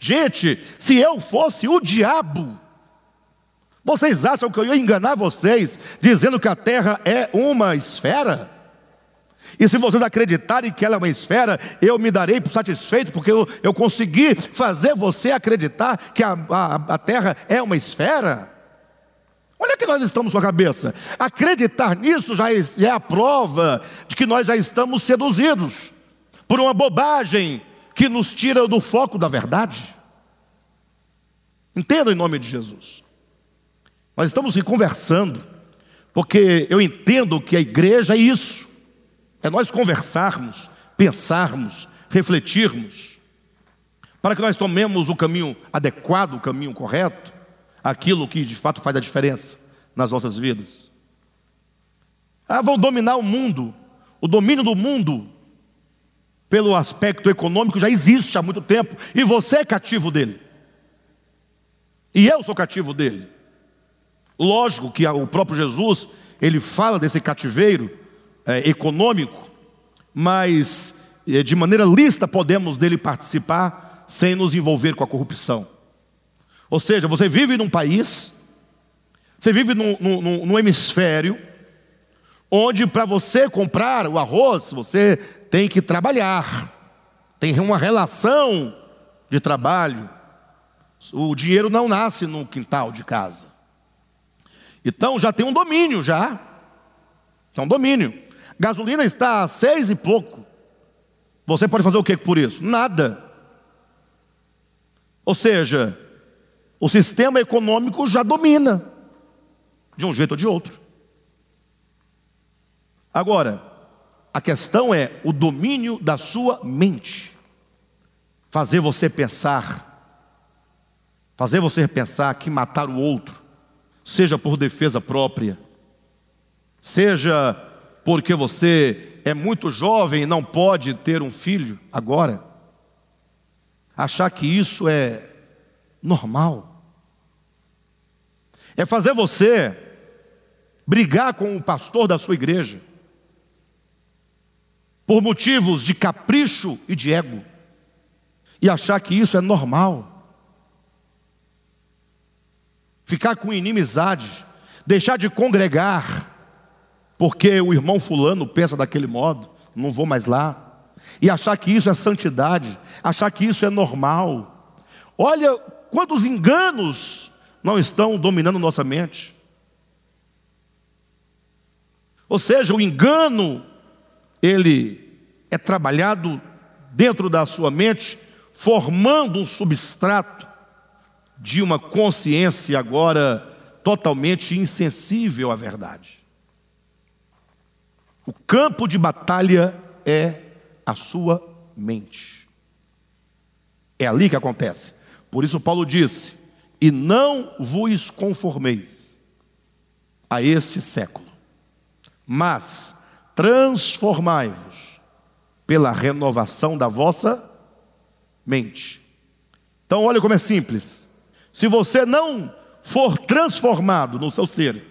Gente, se eu fosse o diabo, vocês acham que eu ia enganar vocês dizendo que a Terra é uma esfera? E se vocês acreditarem que ela é uma esfera, eu me darei satisfeito, porque eu, eu consegui fazer você acreditar que a, a, a Terra é uma esfera. Olha que nós estamos com a cabeça. Acreditar nisso já é, é a prova de que nós já estamos seduzidos por uma bobagem que nos tira do foco da verdade. Entenda em nome de Jesus. Nós estamos conversando, porque eu entendo que a igreja é isso. É nós conversarmos, pensarmos, refletirmos, para que nós tomemos o caminho adequado, o caminho correto, aquilo que de fato faz a diferença nas nossas vidas. Ah, vão dominar o mundo. O domínio do mundo pelo aspecto econômico já existe há muito tempo e você é cativo dele. E eu sou cativo dele. Lógico que o próprio Jesus, ele fala desse cativeiro é, econômico, mas é, de maneira lista podemos dele participar sem nos envolver com a corrupção. Ou seja, você vive num país, você vive num, num, num hemisfério, onde para você comprar o arroz, você tem que trabalhar, tem uma relação de trabalho. O dinheiro não nasce no quintal de casa. Então já tem um domínio já. Um domínio. Gasolina está a seis e pouco. Você pode fazer o que por isso? Nada. Ou seja, o sistema econômico já domina, de um jeito ou de outro. Agora, a questão é o domínio da sua mente. Fazer você pensar, fazer você pensar que matar o outro, seja por defesa própria, seja porque você é muito jovem e não pode ter um filho agora, achar que isso é normal, é fazer você brigar com o pastor da sua igreja, por motivos de capricho e de ego, e achar que isso é normal. Ficar com inimizade, deixar de congregar, porque o irmão Fulano pensa daquele modo, não vou mais lá, e achar que isso é santidade, achar que isso é normal. Olha quantos enganos não estão dominando nossa mente. Ou seja, o engano ele é trabalhado dentro da sua mente, formando um substrato de uma consciência agora totalmente insensível à verdade. O campo de batalha é a sua mente. É ali que acontece. Por isso Paulo disse: "E não vos conformeis a este século, mas transformai-vos pela renovação da vossa mente. Então, olha como é simples. Se você não for transformado no seu ser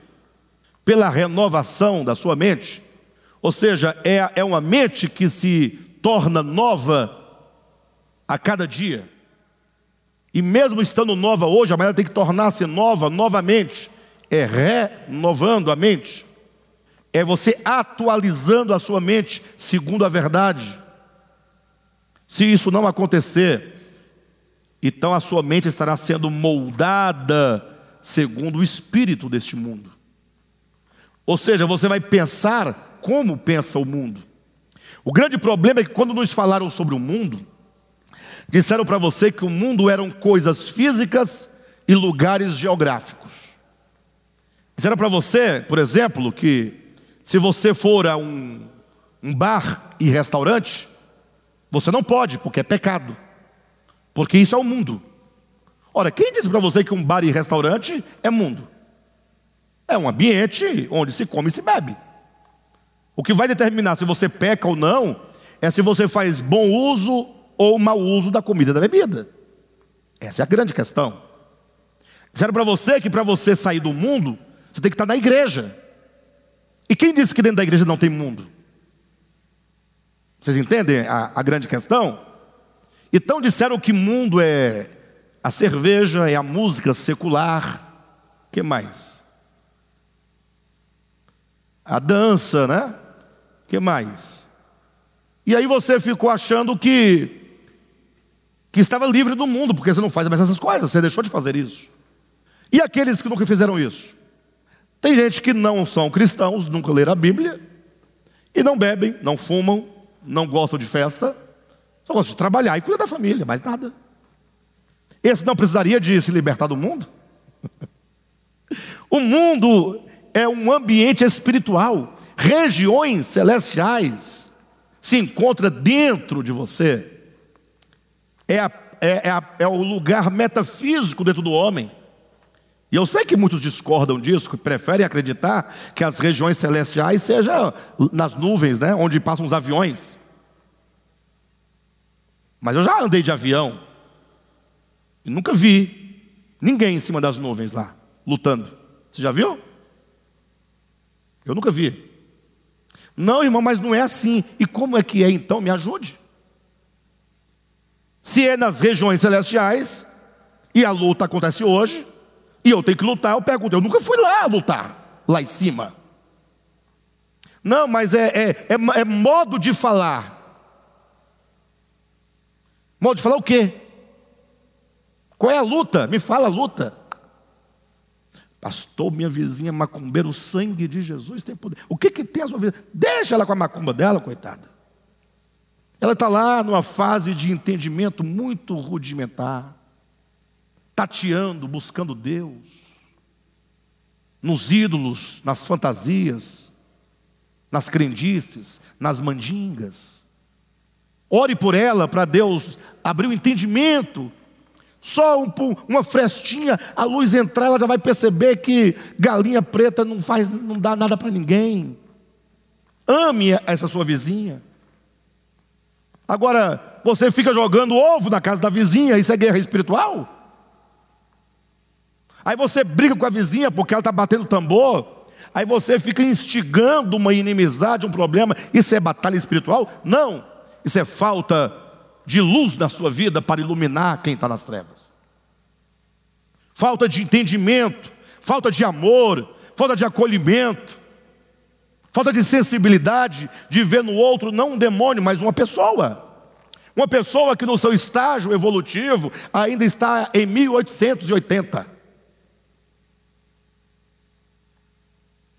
pela renovação da sua mente, ou seja, é, é uma mente que se torna nova a cada dia, e mesmo estando nova hoje, amanhã tem que tornar-se nova novamente, é renovando a mente é você atualizando a sua mente segundo a verdade. Se isso não acontecer, então a sua mente estará sendo moldada segundo o espírito deste mundo. Ou seja, você vai pensar como pensa o mundo. O grande problema é que quando nos falaram sobre o mundo, disseram para você que o mundo eram coisas físicas e lugares geográficos. Disseram para você, por exemplo, que se você for a um, um bar e restaurante, você não pode, porque é pecado. Porque isso é o mundo. Ora, quem disse para você que um bar e restaurante é mundo? É um ambiente onde se come e se bebe. O que vai determinar se você peca ou não é se você faz bom uso ou mau uso da comida e da bebida. Essa é a grande questão. Disseram para você que para você sair do mundo, você tem que estar na igreja. E quem disse que dentro da igreja não tem mundo? Vocês entendem a, a grande questão? Então disseram que mundo é a cerveja, é a música secular. que mais? A dança, né? que mais? E aí você ficou achando que que estava livre do mundo, porque você não faz mais essas coisas, você deixou de fazer isso. E aqueles que nunca fizeram isso? Tem gente que não são cristãos, nunca leram a Bíblia, e não bebem, não fumam, não gostam de festa, só gostam de trabalhar e cuidar da família, mais nada. Esse não precisaria de se libertar do mundo? o mundo é um ambiente espiritual, regiões celestiais se encontra dentro de você. É, a, é, é, a, é o lugar metafísico dentro do homem. E eu sei que muitos discordam disso, que preferem acreditar que as regiões celestiais sejam nas nuvens, né, onde passam os aviões. Mas eu já andei de avião e nunca vi ninguém em cima das nuvens lá, lutando. Você já viu? Eu nunca vi. Não, irmão, mas não é assim. E como é que é então? Me ajude. Se é nas regiões celestiais, e a luta acontece hoje, e eu tenho que lutar, eu pergunto, eu nunca fui lá lutar, lá em cima. Não, mas é, é, é, é modo de falar. Modo de falar o quê? Qual é a luta? Me fala a luta. Pastor, minha vizinha macumbeira, o sangue de Jesus tem poder. O que, que tem a sua vida? Deixa ela com a macumba dela, coitada. Ela está lá numa fase de entendimento muito rudimentar tateando, buscando Deus, nos ídolos, nas fantasias, nas crendices, nas mandingas. Ore por ela para Deus abrir o entendimento. Só um, uma frestinha, a luz entrar, ela já vai perceber que galinha preta não faz, não dá nada para ninguém. Ame essa sua vizinha. Agora, você fica jogando ovo na casa da vizinha, isso é guerra espiritual? Aí você briga com a vizinha porque ela está batendo tambor. Aí você fica instigando uma inimizade, um problema. Isso é batalha espiritual? Não. Isso é falta de luz na sua vida para iluminar quem está nas trevas. Falta de entendimento, falta de amor, falta de acolhimento, falta de sensibilidade de ver no outro não um demônio, mas uma pessoa. Uma pessoa que no seu estágio evolutivo ainda está em 1880.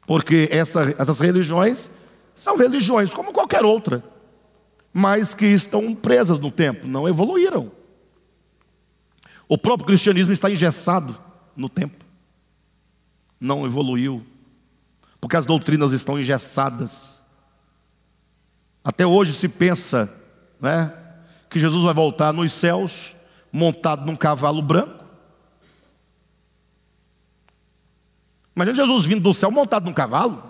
Porque essa, essas religiões são religiões como qualquer outra, mas que estão presas no tempo, não evoluíram. O próprio cristianismo está engessado no tempo, não evoluiu, porque as doutrinas estão engessadas. Até hoje se pensa né, que Jesus vai voltar nos céus montado num cavalo branco Imagina Jesus vindo do céu montado num cavalo.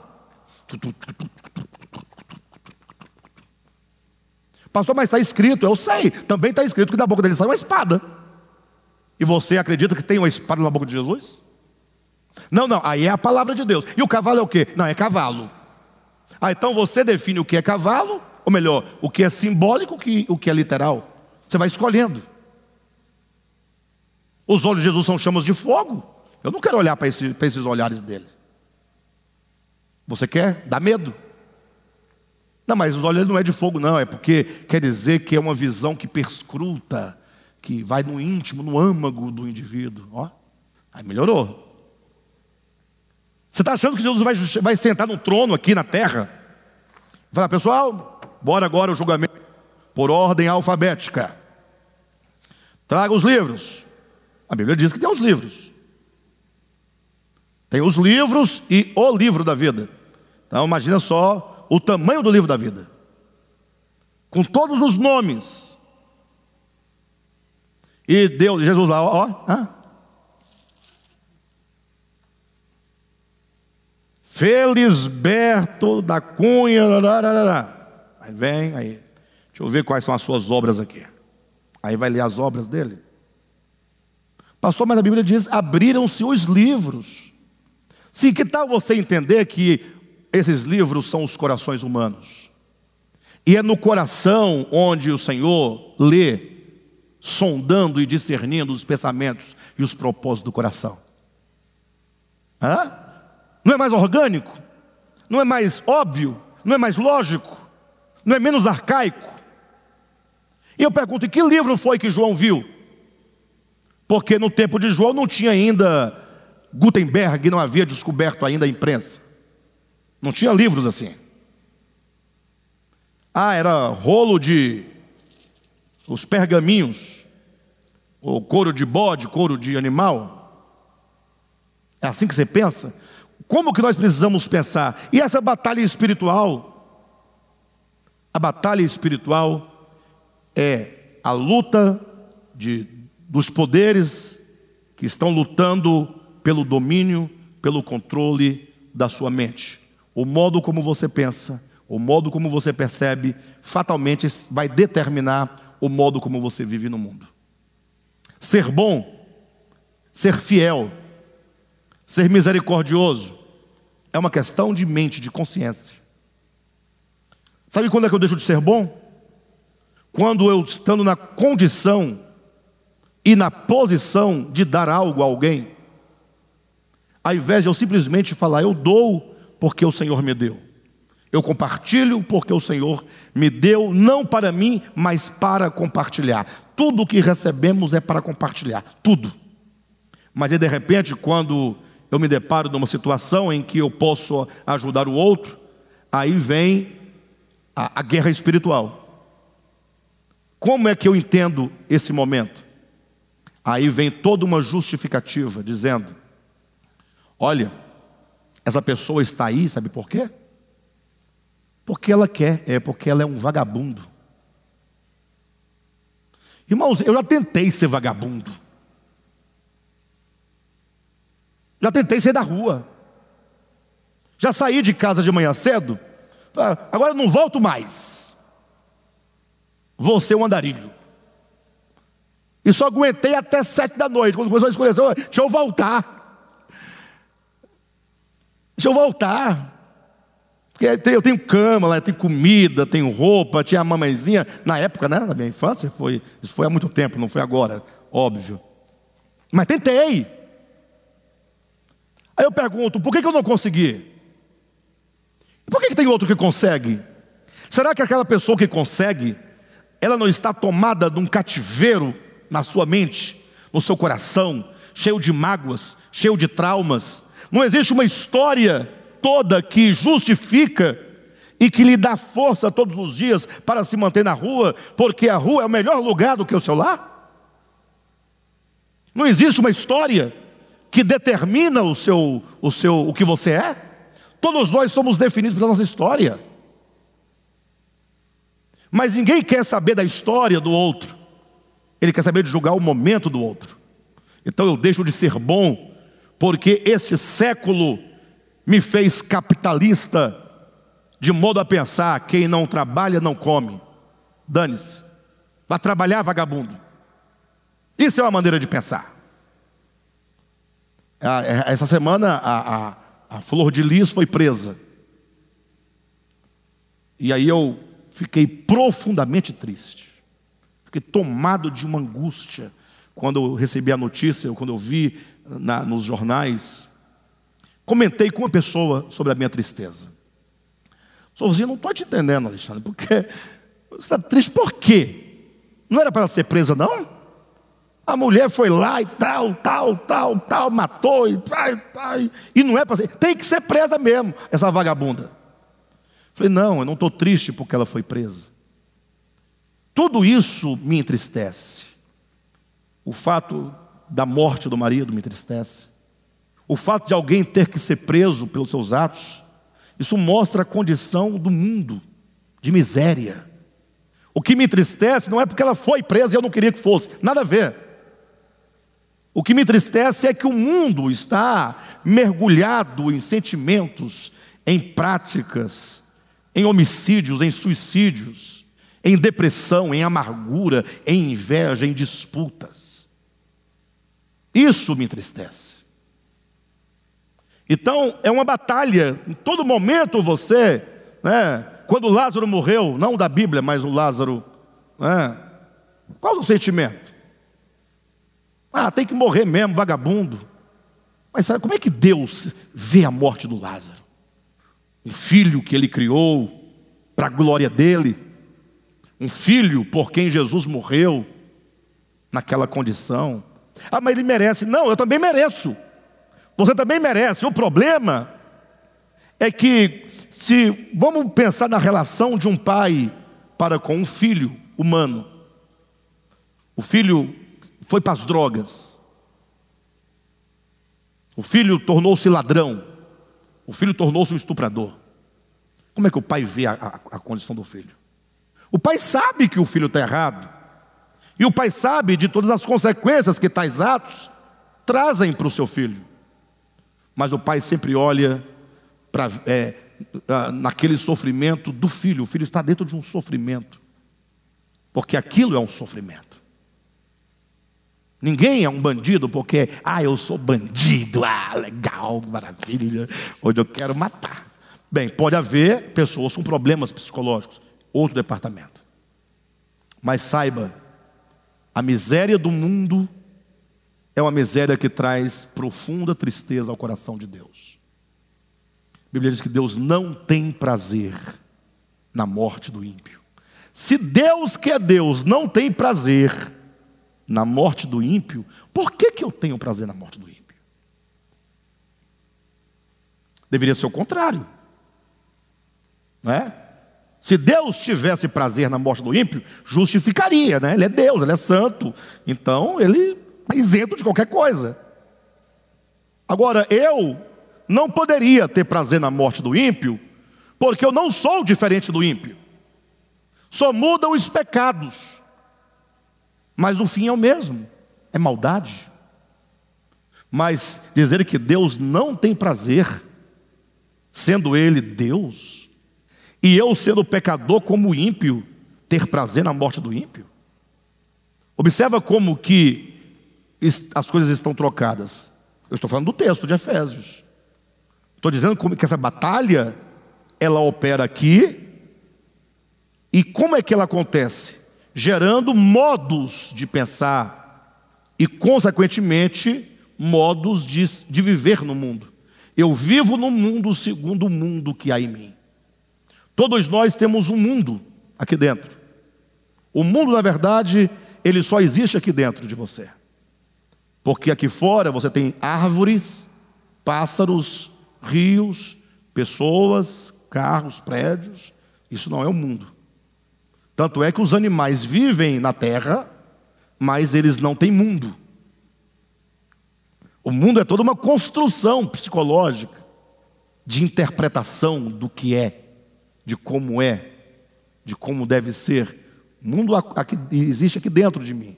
Pastor, mas está escrito, eu sei, também está escrito que da boca dele sai uma espada. E você acredita que tem uma espada na boca de Jesus? Não, não, aí é a palavra de Deus. E o cavalo é o quê? Não, é cavalo. Ah, então você define o que é cavalo, ou melhor, o que é simbólico, o que é literal. Você vai escolhendo. Os olhos de Jesus são chamas de fogo. Eu não quero olhar para esse, esses olhares dele. Você quer? Dá medo? Não, mas os olhos não é de fogo, não. É porque quer dizer que é uma visão que perscruta, que vai no íntimo, no âmago do indivíduo. Ó, aí melhorou. Você está achando que Jesus vai, vai sentar no trono aqui na terra? Falar, pessoal, bora agora o julgamento por ordem alfabética. Traga os livros. A Bíblia diz que tem os livros. Tem os livros e o livro da vida. Então imagina só o tamanho do livro da vida. Com todos os nomes. E Deus, Jesus lá, ó, ó Felisberto da Cunha. Aí vem, aí. Deixa eu ver quais são as suas obras aqui. Aí vai ler as obras dele. Pastor, mas a Bíblia diz: abriram-se os livros. Sim, que tal você entender que esses livros são os corações humanos? E é no coração onde o Senhor lê, sondando e discernindo os pensamentos e os propósitos do coração. Hã? Não é mais orgânico? Não é mais óbvio? Não é mais lógico? Não é menos arcaico? E eu pergunto: que livro foi que João viu? Porque no tempo de João não tinha ainda Gutenberg, não havia descoberto ainda a imprensa. Não tinha livros assim. Ah, era rolo de os pergaminhos, ou couro de bode, couro de animal. É assim que você pensa? Como que nós precisamos pensar? E essa batalha espiritual? A batalha espiritual é a luta de, dos poderes que estão lutando pelo domínio, pelo controle da sua mente. O modo como você pensa, o modo como você percebe, fatalmente vai determinar o modo como você vive no mundo. Ser bom, ser fiel, ser misericordioso, é uma questão de mente, de consciência. Sabe quando é que eu deixo de ser bom? Quando eu estando na condição e na posição de dar algo a alguém, ao invés de eu simplesmente falar, eu dou porque o Senhor me deu. Eu compartilho porque o Senhor me deu, não para mim, mas para compartilhar. Tudo que recebemos é para compartilhar, tudo. Mas aí, de repente, quando eu me deparo numa situação em que eu posso ajudar o outro, aí vem a, a guerra espiritual. Como é que eu entendo esse momento? Aí vem toda uma justificativa dizendo: olha, essa pessoa está aí, sabe por quê? Porque ela quer, é porque ela é um vagabundo. Irmãos, eu já tentei ser vagabundo. Já tentei ser da rua. Já saí de casa de manhã cedo. Ah, agora não volto mais. Vou ser um andarilho. E só aguentei até sete da noite. Quando começou a escurecer, deixa eu voltar. Deixa eu voltar. Porque eu tenho cama lá, tenho comida, tenho roupa, tinha a mamãezinha. Na época, né, na minha infância, foi, isso foi há muito tempo, não foi agora, óbvio. Mas tentei. Aí eu pergunto, por que, eu não consegui? Por que tem outro que consegue? Será que aquela pessoa que consegue, ela não está tomada de um cativeiro na sua mente, no seu coração, cheio de mágoas, cheio de traumas? Não existe uma história toda que justifica e que lhe dá força todos os dias para se manter na rua, porque a rua é o melhor lugar do que o seu lar? Não existe uma história que determina o seu, o seu, o que você é? Todos nós somos definidos pela nossa história. Mas ninguém quer saber da história do outro. Ele quer saber de julgar o momento do outro. Então eu deixo de ser bom, porque esse século me fez capitalista, de modo a pensar: quem não trabalha não come. Dane-se. Vai trabalhar, vagabundo. Isso é uma maneira de pensar. É, essa semana a, a, a Flor de Lis foi presa. E aí eu fiquei profundamente triste. Fiquei tomado de uma angústia quando eu recebi a notícia, quando eu vi na, nos jornais comentei com uma pessoa sobre a minha tristeza. Sozinho, não estou te entendendo, Alexandre, porque você está triste por quê? Não era para ela ser presa, não? A mulher foi lá e tal, tal, tal, tal, matou e tal, tal, e não é para ser. Tem que ser presa mesmo, essa vagabunda. Falei, não, eu não estou triste porque ela foi presa. Tudo isso me entristece. O fato da morte do marido me entristece. O fato de alguém ter que ser preso pelos seus atos, isso mostra a condição do mundo de miséria. O que me entristece não é porque ela foi presa e eu não queria que fosse, nada a ver. O que me entristece é que o mundo está mergulhado em sentimentos, em práticas, em homicídios, em suicídios, em depressão, em amargura, em inveja, em disputas. Isso me entristece. Então, é uma batalha. Em todo momento você, né, Quando Lázaro morreu, não da Bíblia, mas o Lázaro, né? qual é o sentimento? Ah, tem que morrer mesmo, vagabundo. Mas sabe como é que Deus vê a morte do Lázaro? Um filho que ele criou para a glória dele, um filho por quem Jesus morreu naquela condição. Ah, mas ele merece. Não, eu também mereço. Você também merece. O problema é que, se vamos pensar na relação de um pai para com um filho humano, o filho foi para as drogas, o filho tornou-se ladrão, o filho tornou-se um estuprador. Como é que o pai vê a, a, a condição do filho? O pai sabe que o filho está errado, e o pai sabe de todas as consequências que tais atos trazem para o seu filho. Mas o pai sempre olha para é, naquele sofrimento do filho. O filho está dentro de um sofrimento, porque aquilo é um sofrimento. Ninguém é um bandido porque, ah, eu sou bandido, ah, legal, maravilha, hoje eu quero matar. Bem, pode haver pessoas com problemas psicológicos, outro departamento. Mas saiba, a miséria do mundo é uma miséria que traz profunda tristeza ao coração de Deus. A Bíblia diz que Deus não tem prazer na morte do ímpio. Se Deus, que é Deus, não tem prazer na morte do ímpio, por que, que eu tenho prazer na morte do ímpio? Deveria ser o contrário. Não é? Se Deus tivesse prazer na morte do ímpio, justificaria, né? Ele é Deus, ele é santo. Então ele é isento de qualquer coisa. Agora, eu não poderia ter prazer na morte do ímpio, porque eu não sou diferente do ímpio. Só mudam os pecados. Mas o fim é o mesmo, é maldade. Mas dizer que Deus não tem prazer, sendo Ele Deus, e eu sendo pecador como ímpio, ter prazer na morte do ímpio? Observa como que as coisas estão trocadas. Eu estou falando do texto de Efésios. Estou dizendo como que essa batalha ela opera aqui e como é que ela acontece? Gerando modos de pensar e, consequentemente, modos de, de viver no mundo. Eu vivo no mundo segundo o mundo que há em mim. Todos nós temos um mundo aqui dentro. O mundo, na verdade, ele só existe aqui dentro de você. Porque aqui fora você tem árvores, pássaros, rios, pessoas, carros, prédios. Isso não é o mundo. Tanto é que os animais vivem na terra, mas eles não têm mundo. O mundo é toda uma construção psicológica de interpretação do que é, de como é, de como deve ser. O mundo aqui, existe aqui dentro de mim.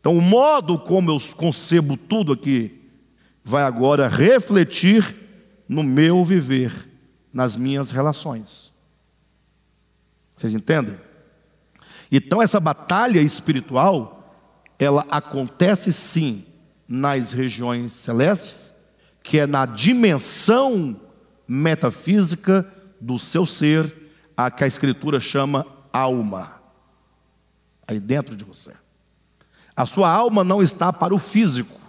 Então, o modo como eu concebo tudo aqui vai agora refletir no meu viver, nas minhas relações. Vocês entendem? Então, essa batalha espiritual, ela acontece sim nas regiões celestes, que é na dimensão metafísica do seu ser, a que a Escritura chama alma, aí dentro de você. A sua alma não está para o físico.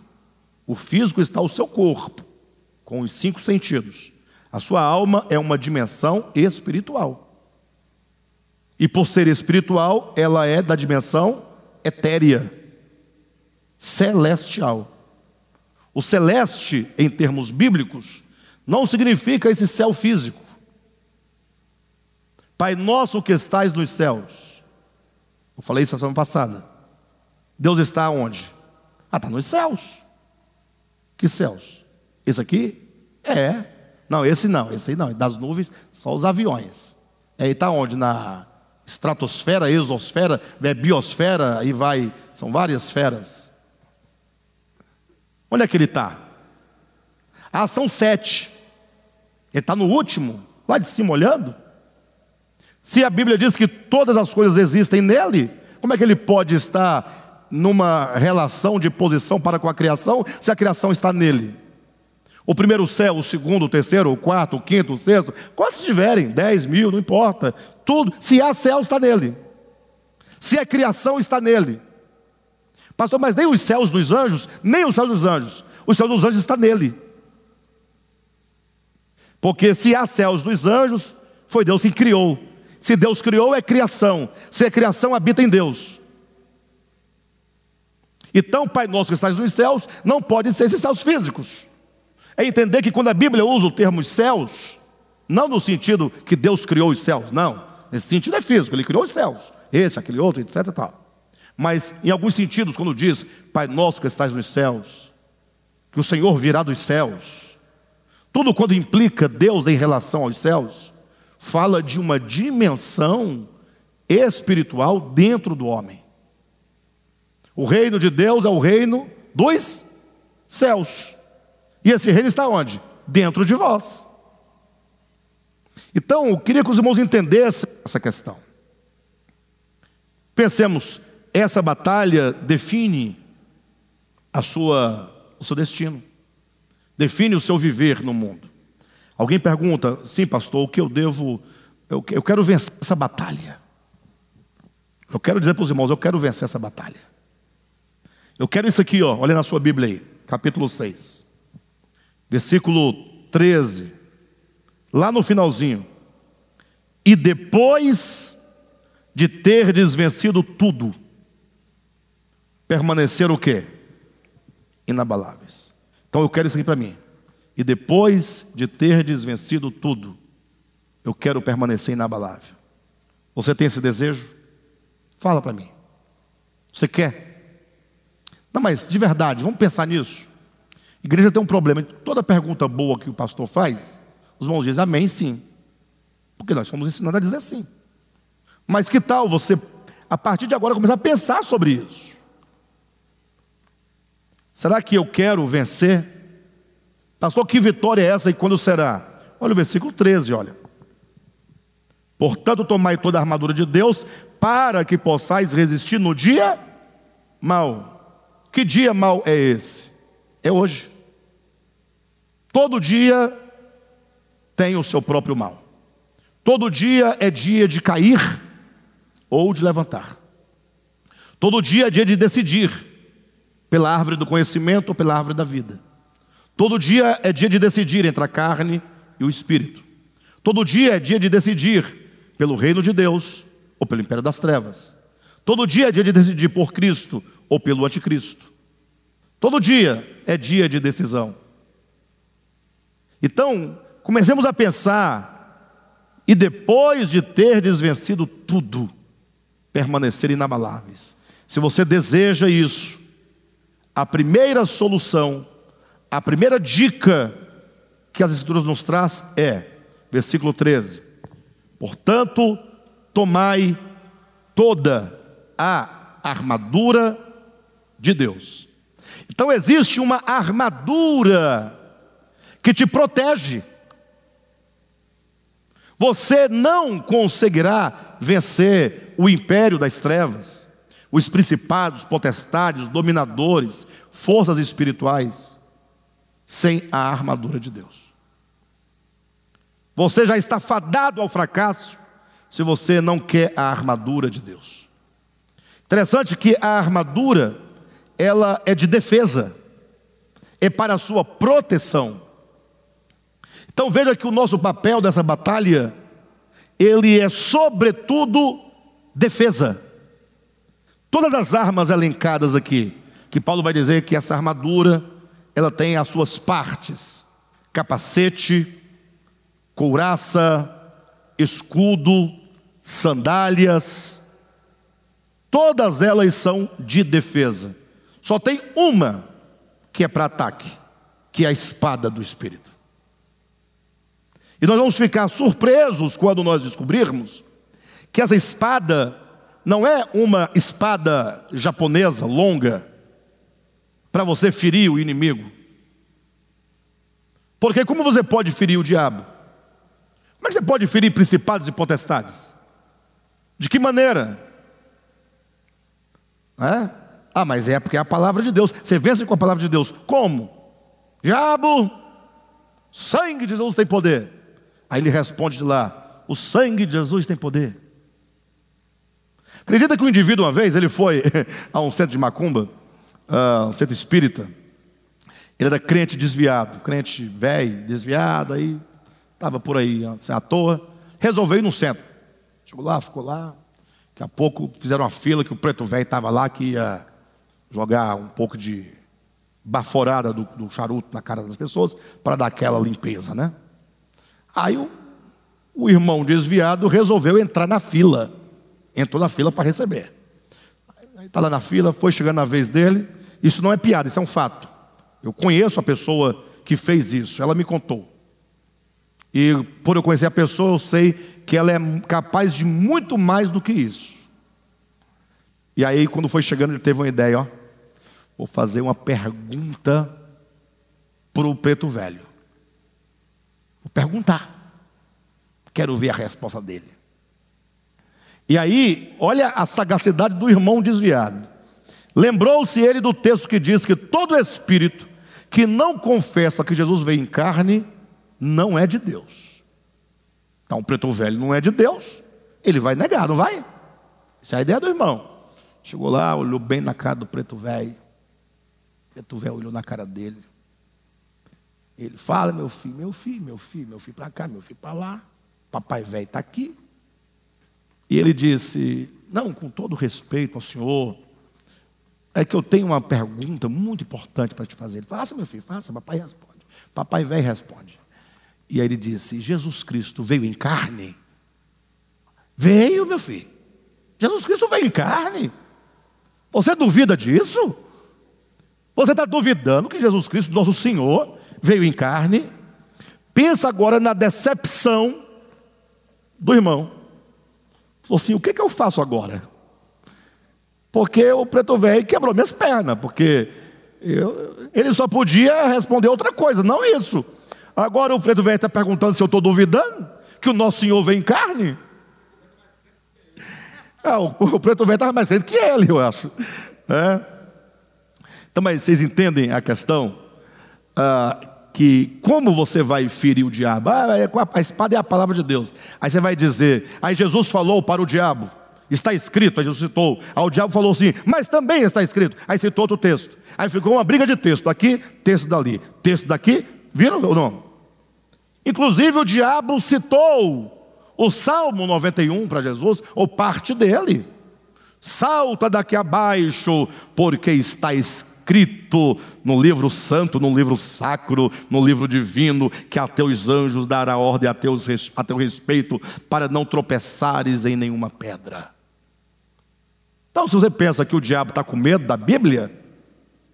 O físico está o seu corpo, com os cinco sentidos. A sua alma é uma dimensão espiritual. E por ser espiritual, ela é da dimensão etérea, celestial. O celeste, em termos bíblicos, não significa esse céu físico. Pai nosso que estais nos céus. Eu falei isso a semana passada. Deus está onde? Ah, está nos céus. Que céus? Esse aqui? É. Não, esse não, esse aí não. Das nuvens, só os aviões. É, aí está onde? Na estratosfera, exosfera, é, biosfera, aí vai. São várias esferas. Onde é que ele está? Ah, são sete. Ele está no último, lá de cima olhando. Se a Bíblia diz que todas as coisas existem nele, como é que ele pode estar numa relação de posição para com a criação, se a criação está nele. O primeiro céu, o segundo, o terceiro, o quarto, o quinto, o sexto, quantos tiverem, dez mil, não importa. Tudo, se há céu, está nele. Se é criação, está nele. Pastor, mas nem os céus dos anjos, nem os céus dos anjos. Os céus dos anjos está nele. Porque se há céus dos anjos, foi Deus quem criou. Se Deus criou, é criação. Se é criação, habita em Deus. Então, Pai nosso que estás nos céus, não pode ser esses céus físicos. É entender que quando a Bíblia usa o termo céus, não no sentido que Deus criou os céus, não. Nesse sentido é físico, Ele criou os céus. Esse, aquele outro, etc. Tal. Mas em alguns sentidos, quando diz Pai nosso que estás nos céus, que o Senhor virá dos céus, tudo quando implica Deus em relação aos céus, fala de uma dimensão espiritual dentro do homem. O reino de Deus é o reino dos céus. E esse reino está onde? Dentro de vós. Então, eu queria que os irmãos entendessem essa questão. Pensemos, essa batalha define a sua, o seu destino, define o seu viver no mundo. Alguém pergunta, sim, pastor, o que eu devo, eu, quero vencer essa batalha. Eu quero dizer para os irmãos, eu quero vencer essa batalha. Eu quero isso aqui, ó, olha na sua Bíblia aí, capítulo 6, versículo 13, lá no finalzinho. E depois de ter desvencido tudo, permanecer o quê? Inabaláveis. Então eu quero isso aqui para mim. E depois de ter desvencido tudo, eu quero permanecer inabalável. Você tem esse desejo? Fala para mim. Você quer? Não, mas de verdade, vamos pensar nisso. A igreja tem um problema. Toda pergunta boa que o pastor faz, os irmãos dizem amém, sim. Porque nós fomos ensinados a dizer sim. Mas que tal você, a partir de agora, começar a pensar sobre isso? Será que eu quero vencer? Pastor, que vitória é essa e quando será? Olha o versículo 13, olha. Portanto, tomai toda a armadura de Deus para que possais resistir no dia mal. Que dia mal é esse? É hoje. Todo dia tem o seu próprio mal. Todo dia é dia de cair ou de levantar. Todo dia é dia de decidir pela árvore do conhecimento ou pela árvore da vida. Todo dia é dia de decidir entre a carne e o espírito. Todo dia é dia de decidir pelo reino de Deus ou pelo império das trevas. Todo dia é dia de decidir por Cristo ou pelo anticristo. Todo dia é dia de decisão. Então, comecemos a pensar, e depois de ter desvencido tudo, permanecer inabaláveis. Se você deseja isso, a primeira solução, a primeira dica que as Escrituras nos traz é, versículo 13: Portanto, tomai toda a armadura de Deus. Então existe uma armadura que te protege. Você não conseguirá vencer o império das trevas, os principados, potestades, dominadores, forças espirituais, sem a armadura de Deus. Você já está fadado ao fracasso se você não quer a armadura de Deus. Interessante que a armadura ela é de defesa, é para a sua proteção. Então veja que o nosso papel dessa batalha, ele é sobretudo defesa. Todas as armas elencadas aqui, que Paulo vai dizer que essa armadura, ela tem as suas partes: capacete, couraça, escudo, sandálias, todas elas são de defesa. Só tem uma que é para ataque, que é a espada do Espírito. E nós vamos ficar surpresos quando nós descobrirmos que essa espada não é uma espada japonesa longa para você ferir o inimigo. Porque como você pode ferir o diabo? Como é que você pode ferir principados e potestades? De que maneira? É? Ah, mas é porque é a palavra de Deus. Você vence com a palavra de Deus. Como? Diabo, Sangue de Jesus tem poder. Aí ele responde de lá: O sangue de Jesus tem poder. Acredita que um indivíduo, uma vez, ele foi a um centro de macumba, uh, um centro espírita. Ele era crente desviado, crente velho, desviado, aí estava por aí, assim, à toa. Resolveu ir no centro. Chegou lá, ficou lá. Daqui a pouco fizeram uma fila que o preto velho estava lá, que ia jogar um pouco de baforada do, do charuto na cara das pessoas para dar aquela limpeza, né? Aí o, o irmão desviado resolveu entrar na fila. Entrou na fila para receber. Está lá na fila, foi chegando na vez dele. Isso não é piada, isso é um fato. Eu conheço a pessoa que fez isso, ela me contou. E por eu conhecer a pessoa, eu sei que ela é capaz de muito mais do que isso. E aí, quando foi chegando, ele teve uma ideia, ó. Vou fazer uma pergunta para o preto velho. Vou perguntar. Quero ver a resposta dele. E aí, olha a sagacidade do irmão desviado. Lembrou-se ele do texto que diz que todo espírito que não confessa que Jesus veio em carne não é de Deus. Então, o preto velho não é de Deus, ele vai negar, não vai? Essa é a ideia do irmão. Chegou lá, olhou bem na cara do preto velho. Preto velho olhou na cara dele. Ele fala, meu filho, meu filho, meu filho, meu filho para cá, meu filho para lá. Papai velho está aqui. E ele disse: Não, com todo respeito ao senhor, é que eu tenho uma pergunta muito importante para te fazer. Ele, faça, meu filho, faça, papai responde. Papai velho responde. E aí ele disse: Jesus Cristo veio em carne? Veio, meu filho. Jesus Cristo veio em carne. Você duvida disso? Você está duvidando que Jesus Cristo, nosso Senhor, veio em carne? Pensa agora na decepção do irmão. Falou assim: o que, que eu faço agora? Porque o preto velho quebrou minhas pernas, porque eu, ele só podia responder outra coisa, não isso. Agora o preto velho está perguntando se eu estou duvidando que o nosso Senhor vem em carne. Ah, o, o, preto velho estava mais cedo que ele, eu acho. É. Então, mas vocês entendem a questão? Ah, que como você vai ferir o diabo? Ah, é a espada é a palavra de Deus. Aí você vai dizer, aí Jesus falou para o diabo, está escrito, aí Jesus citou. O diabo falou assim, mas também está escrito. Aí citou outro texto. Aí ficou uma briga de texto, aqui, texto dali, texto daqui, Viram ou não? Inclusive o diabo citou o Salmo 91 para Jesus, ou parte dele. Salta daqui abaixo, porque está escrito no livro santo, no livro sacro, no livro divino, que a teus anjos dará ordem a, teus, a teu respeito, para não tropeçares em nenhuma pedra. Então, se você pensa que o diabo está com medo da Bíblia,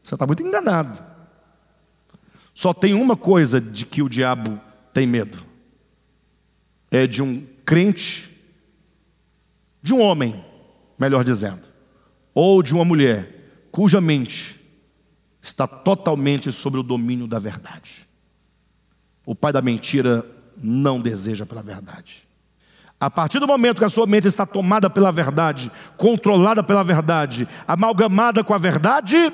você está muito enganado. Só tem uma coisa de que o diabo tem medo: é de um crente, de um homem, melhor dizendo, ou de uma mulher, cuja mente está totalmente sobre o domínio da verdade. O pai da mentira não deseja pela verdade. A partir do momento que a sua mente está tomada pela verdade, controlada pela verdade, amalgamada com a verdade,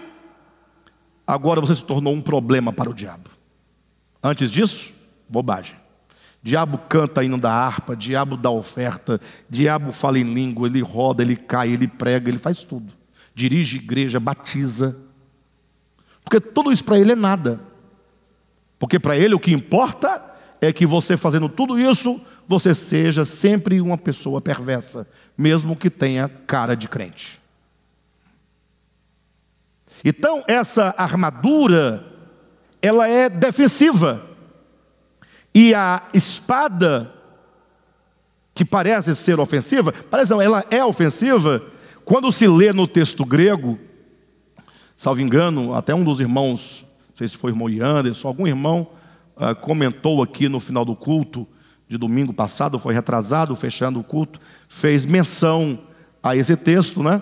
agora você se tornou um problema para o diabo. Antes disso, bobagem. Diabo canta hino da harpa, diabo dá oferta, diabo fala em língua, ele roda, ele cai, ele prega, ele faz tudo. Dirige igreja, batiza. Porque tudo isso para ele é nada. Porque para ele o que importa é que você fazendo tudo isso, você seja sempre uma pessoa perversa, mesmo que tenha cara de crente. Então, essa armadura, ela é defensiva. E a espada, que parece ser ofensiva, parece não, ela é ofensiva, quando se lê no texto grego, salvo engano, até um dos irmãos, não sei se foi o irmão Anderson, algum irmão uh, comentou aqui no final do culto, de domingo passado, foi retrasado, fechando o culto, fez menção a esse texto, né?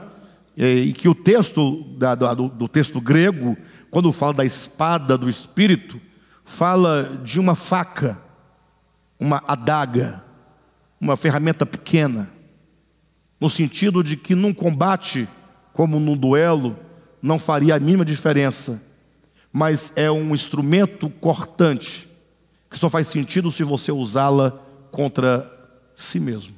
e que o texto da, do, do texto grego, quando fala da espada do espírito, fala de uma faca, uma adaga, uma ferramenta pequena, no sentido de que num combate, como num duelo, não faria a mínima diferença, mas é um instrumento cortante, que só faz sentido se você usá-la contra si mesmo.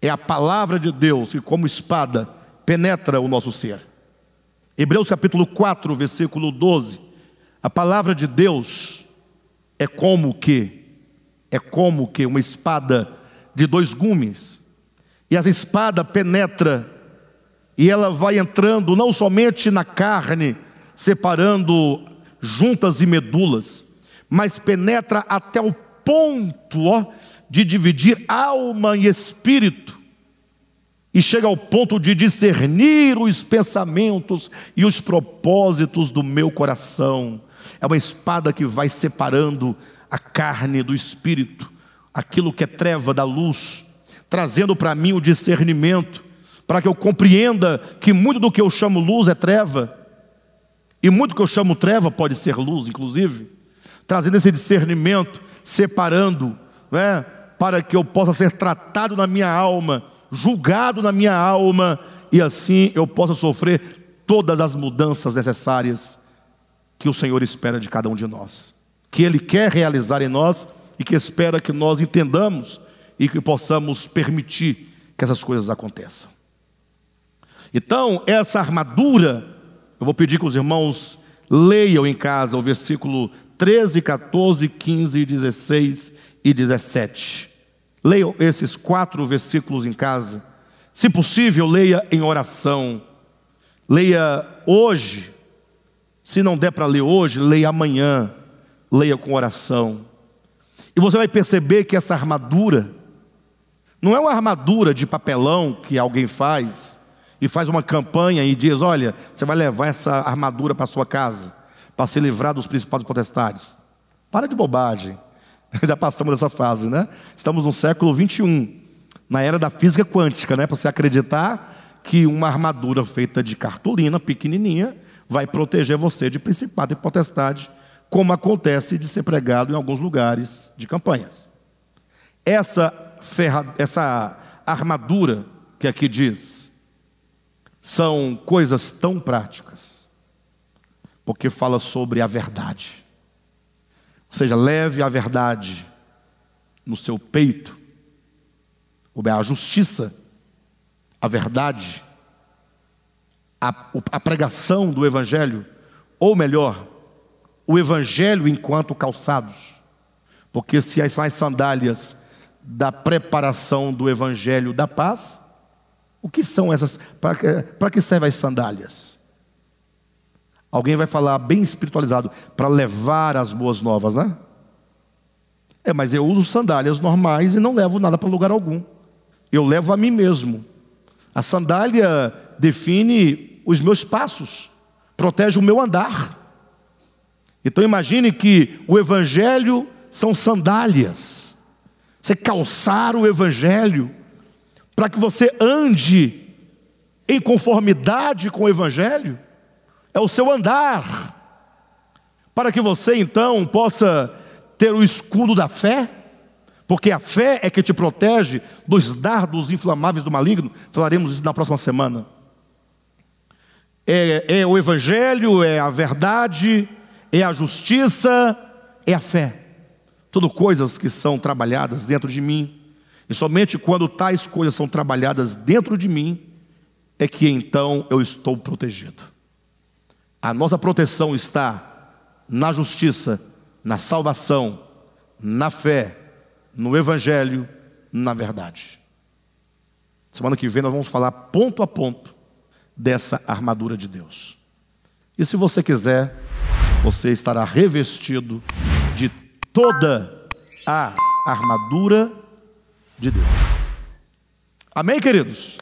É a palavra de Deus que, como espada, penetra o nosso ser. Hebreus capítulo 4, versículo 12. A palavra de Deus é como que é como que uma espada de dois gumes. E essa espada penetra e ela vai entrando não somente na carne, separando juntas e medulas, mas penetra até o ponto ó, de dividir alma e espírito, e chega ao ponto de discernir os pensamentos e os propósitos do meu coração. É uma espada que vai separando a carne do espírito, aquilo que é treva da luz, trazendo para mim o discernimento, para que eu compreenda que muito do que eu chamo luz é treva, e muito do que eu chamo treva pode ser luz, inclusive, trazendo esse discernimento, separando, né, para que eu possa ser tratado na minha alma, julgado na minha alma, e assim eu possa sofrer todas as mudanças necessárias que o Senhor espera de cada um de nós, que Ele quer realizar em nós e que espera que nós entendamos e que possamos permitir que essas coisas aconteçam. Então, essa armadura, eu vou pedir que os irmãos leiam em casa o versículo 13, 14, 15, 16 e 17. Leiam esses quatro versículos em casa. Se possível, leia em oração. Leia hoje. Se não der para ler hoje, leia amanhã. Leia com oração. E você vai perceber que essa armadura não é uma armadura de papelão que alguém faz e faz uma campanha e diz: Olha, você vai levar essa armadura para sua casa, para se livrar dos principais potestades. Para de bobagem. Já passamos dessa fase, né? Estamos no século 21, na era da física quântica, né? Para você acreditar que uma armadura feita de cartolina pequenininha vai proteger você de principado e potestade, como acontece de ser pregado em alguns lugares de campanhas. Essa, ferra, essa armadura que aqui diz, são coisas tão práticas, porque fala sobre a verdade. Ou seja, leve a verdade no seu peito, ou bem, a justiça, a verdade, a, a pregação do Evangelho, ou melhor, o Evangelho enquanto calçados, porque se as sandálias da preparação do Evangelho da paz, o que são essas? Para que servem as sandálias? Alguém vai falar bem espiritualizado, para levar as boas novas, né? É, mas eu uso sandálias normais e não levo nada para lugar algum. Eu levo a mim mesmo. A sandália define os meus passos, protege o meu andar. Então imagine que o evangelho são sandálias. Você calçar o evangelho para que você ande em conformidade com o Evangelho, é o seu andar, para que você então possa ter o escudo da fé, porque a fé é que te protege dos dardos inflamáveis do maligno, falaremos isso na próxima semana. É, é o Evangelho, é a verdade, é a justiça, é a fé. Tudo coisas que são trabalhadas dentro de mim e somente quando tais coisas são trabalhadas dentro de mim, é que então eu estou protegido. A nossa proteção está na justiça, na salvação, na fé, no Evangelho, na verdade. Semana que vem nós vamos falar ponto a ponto dessa armadura de Deus. E se você quiser, você estará revestido de toda a armadura de Deus. Amém, queridos?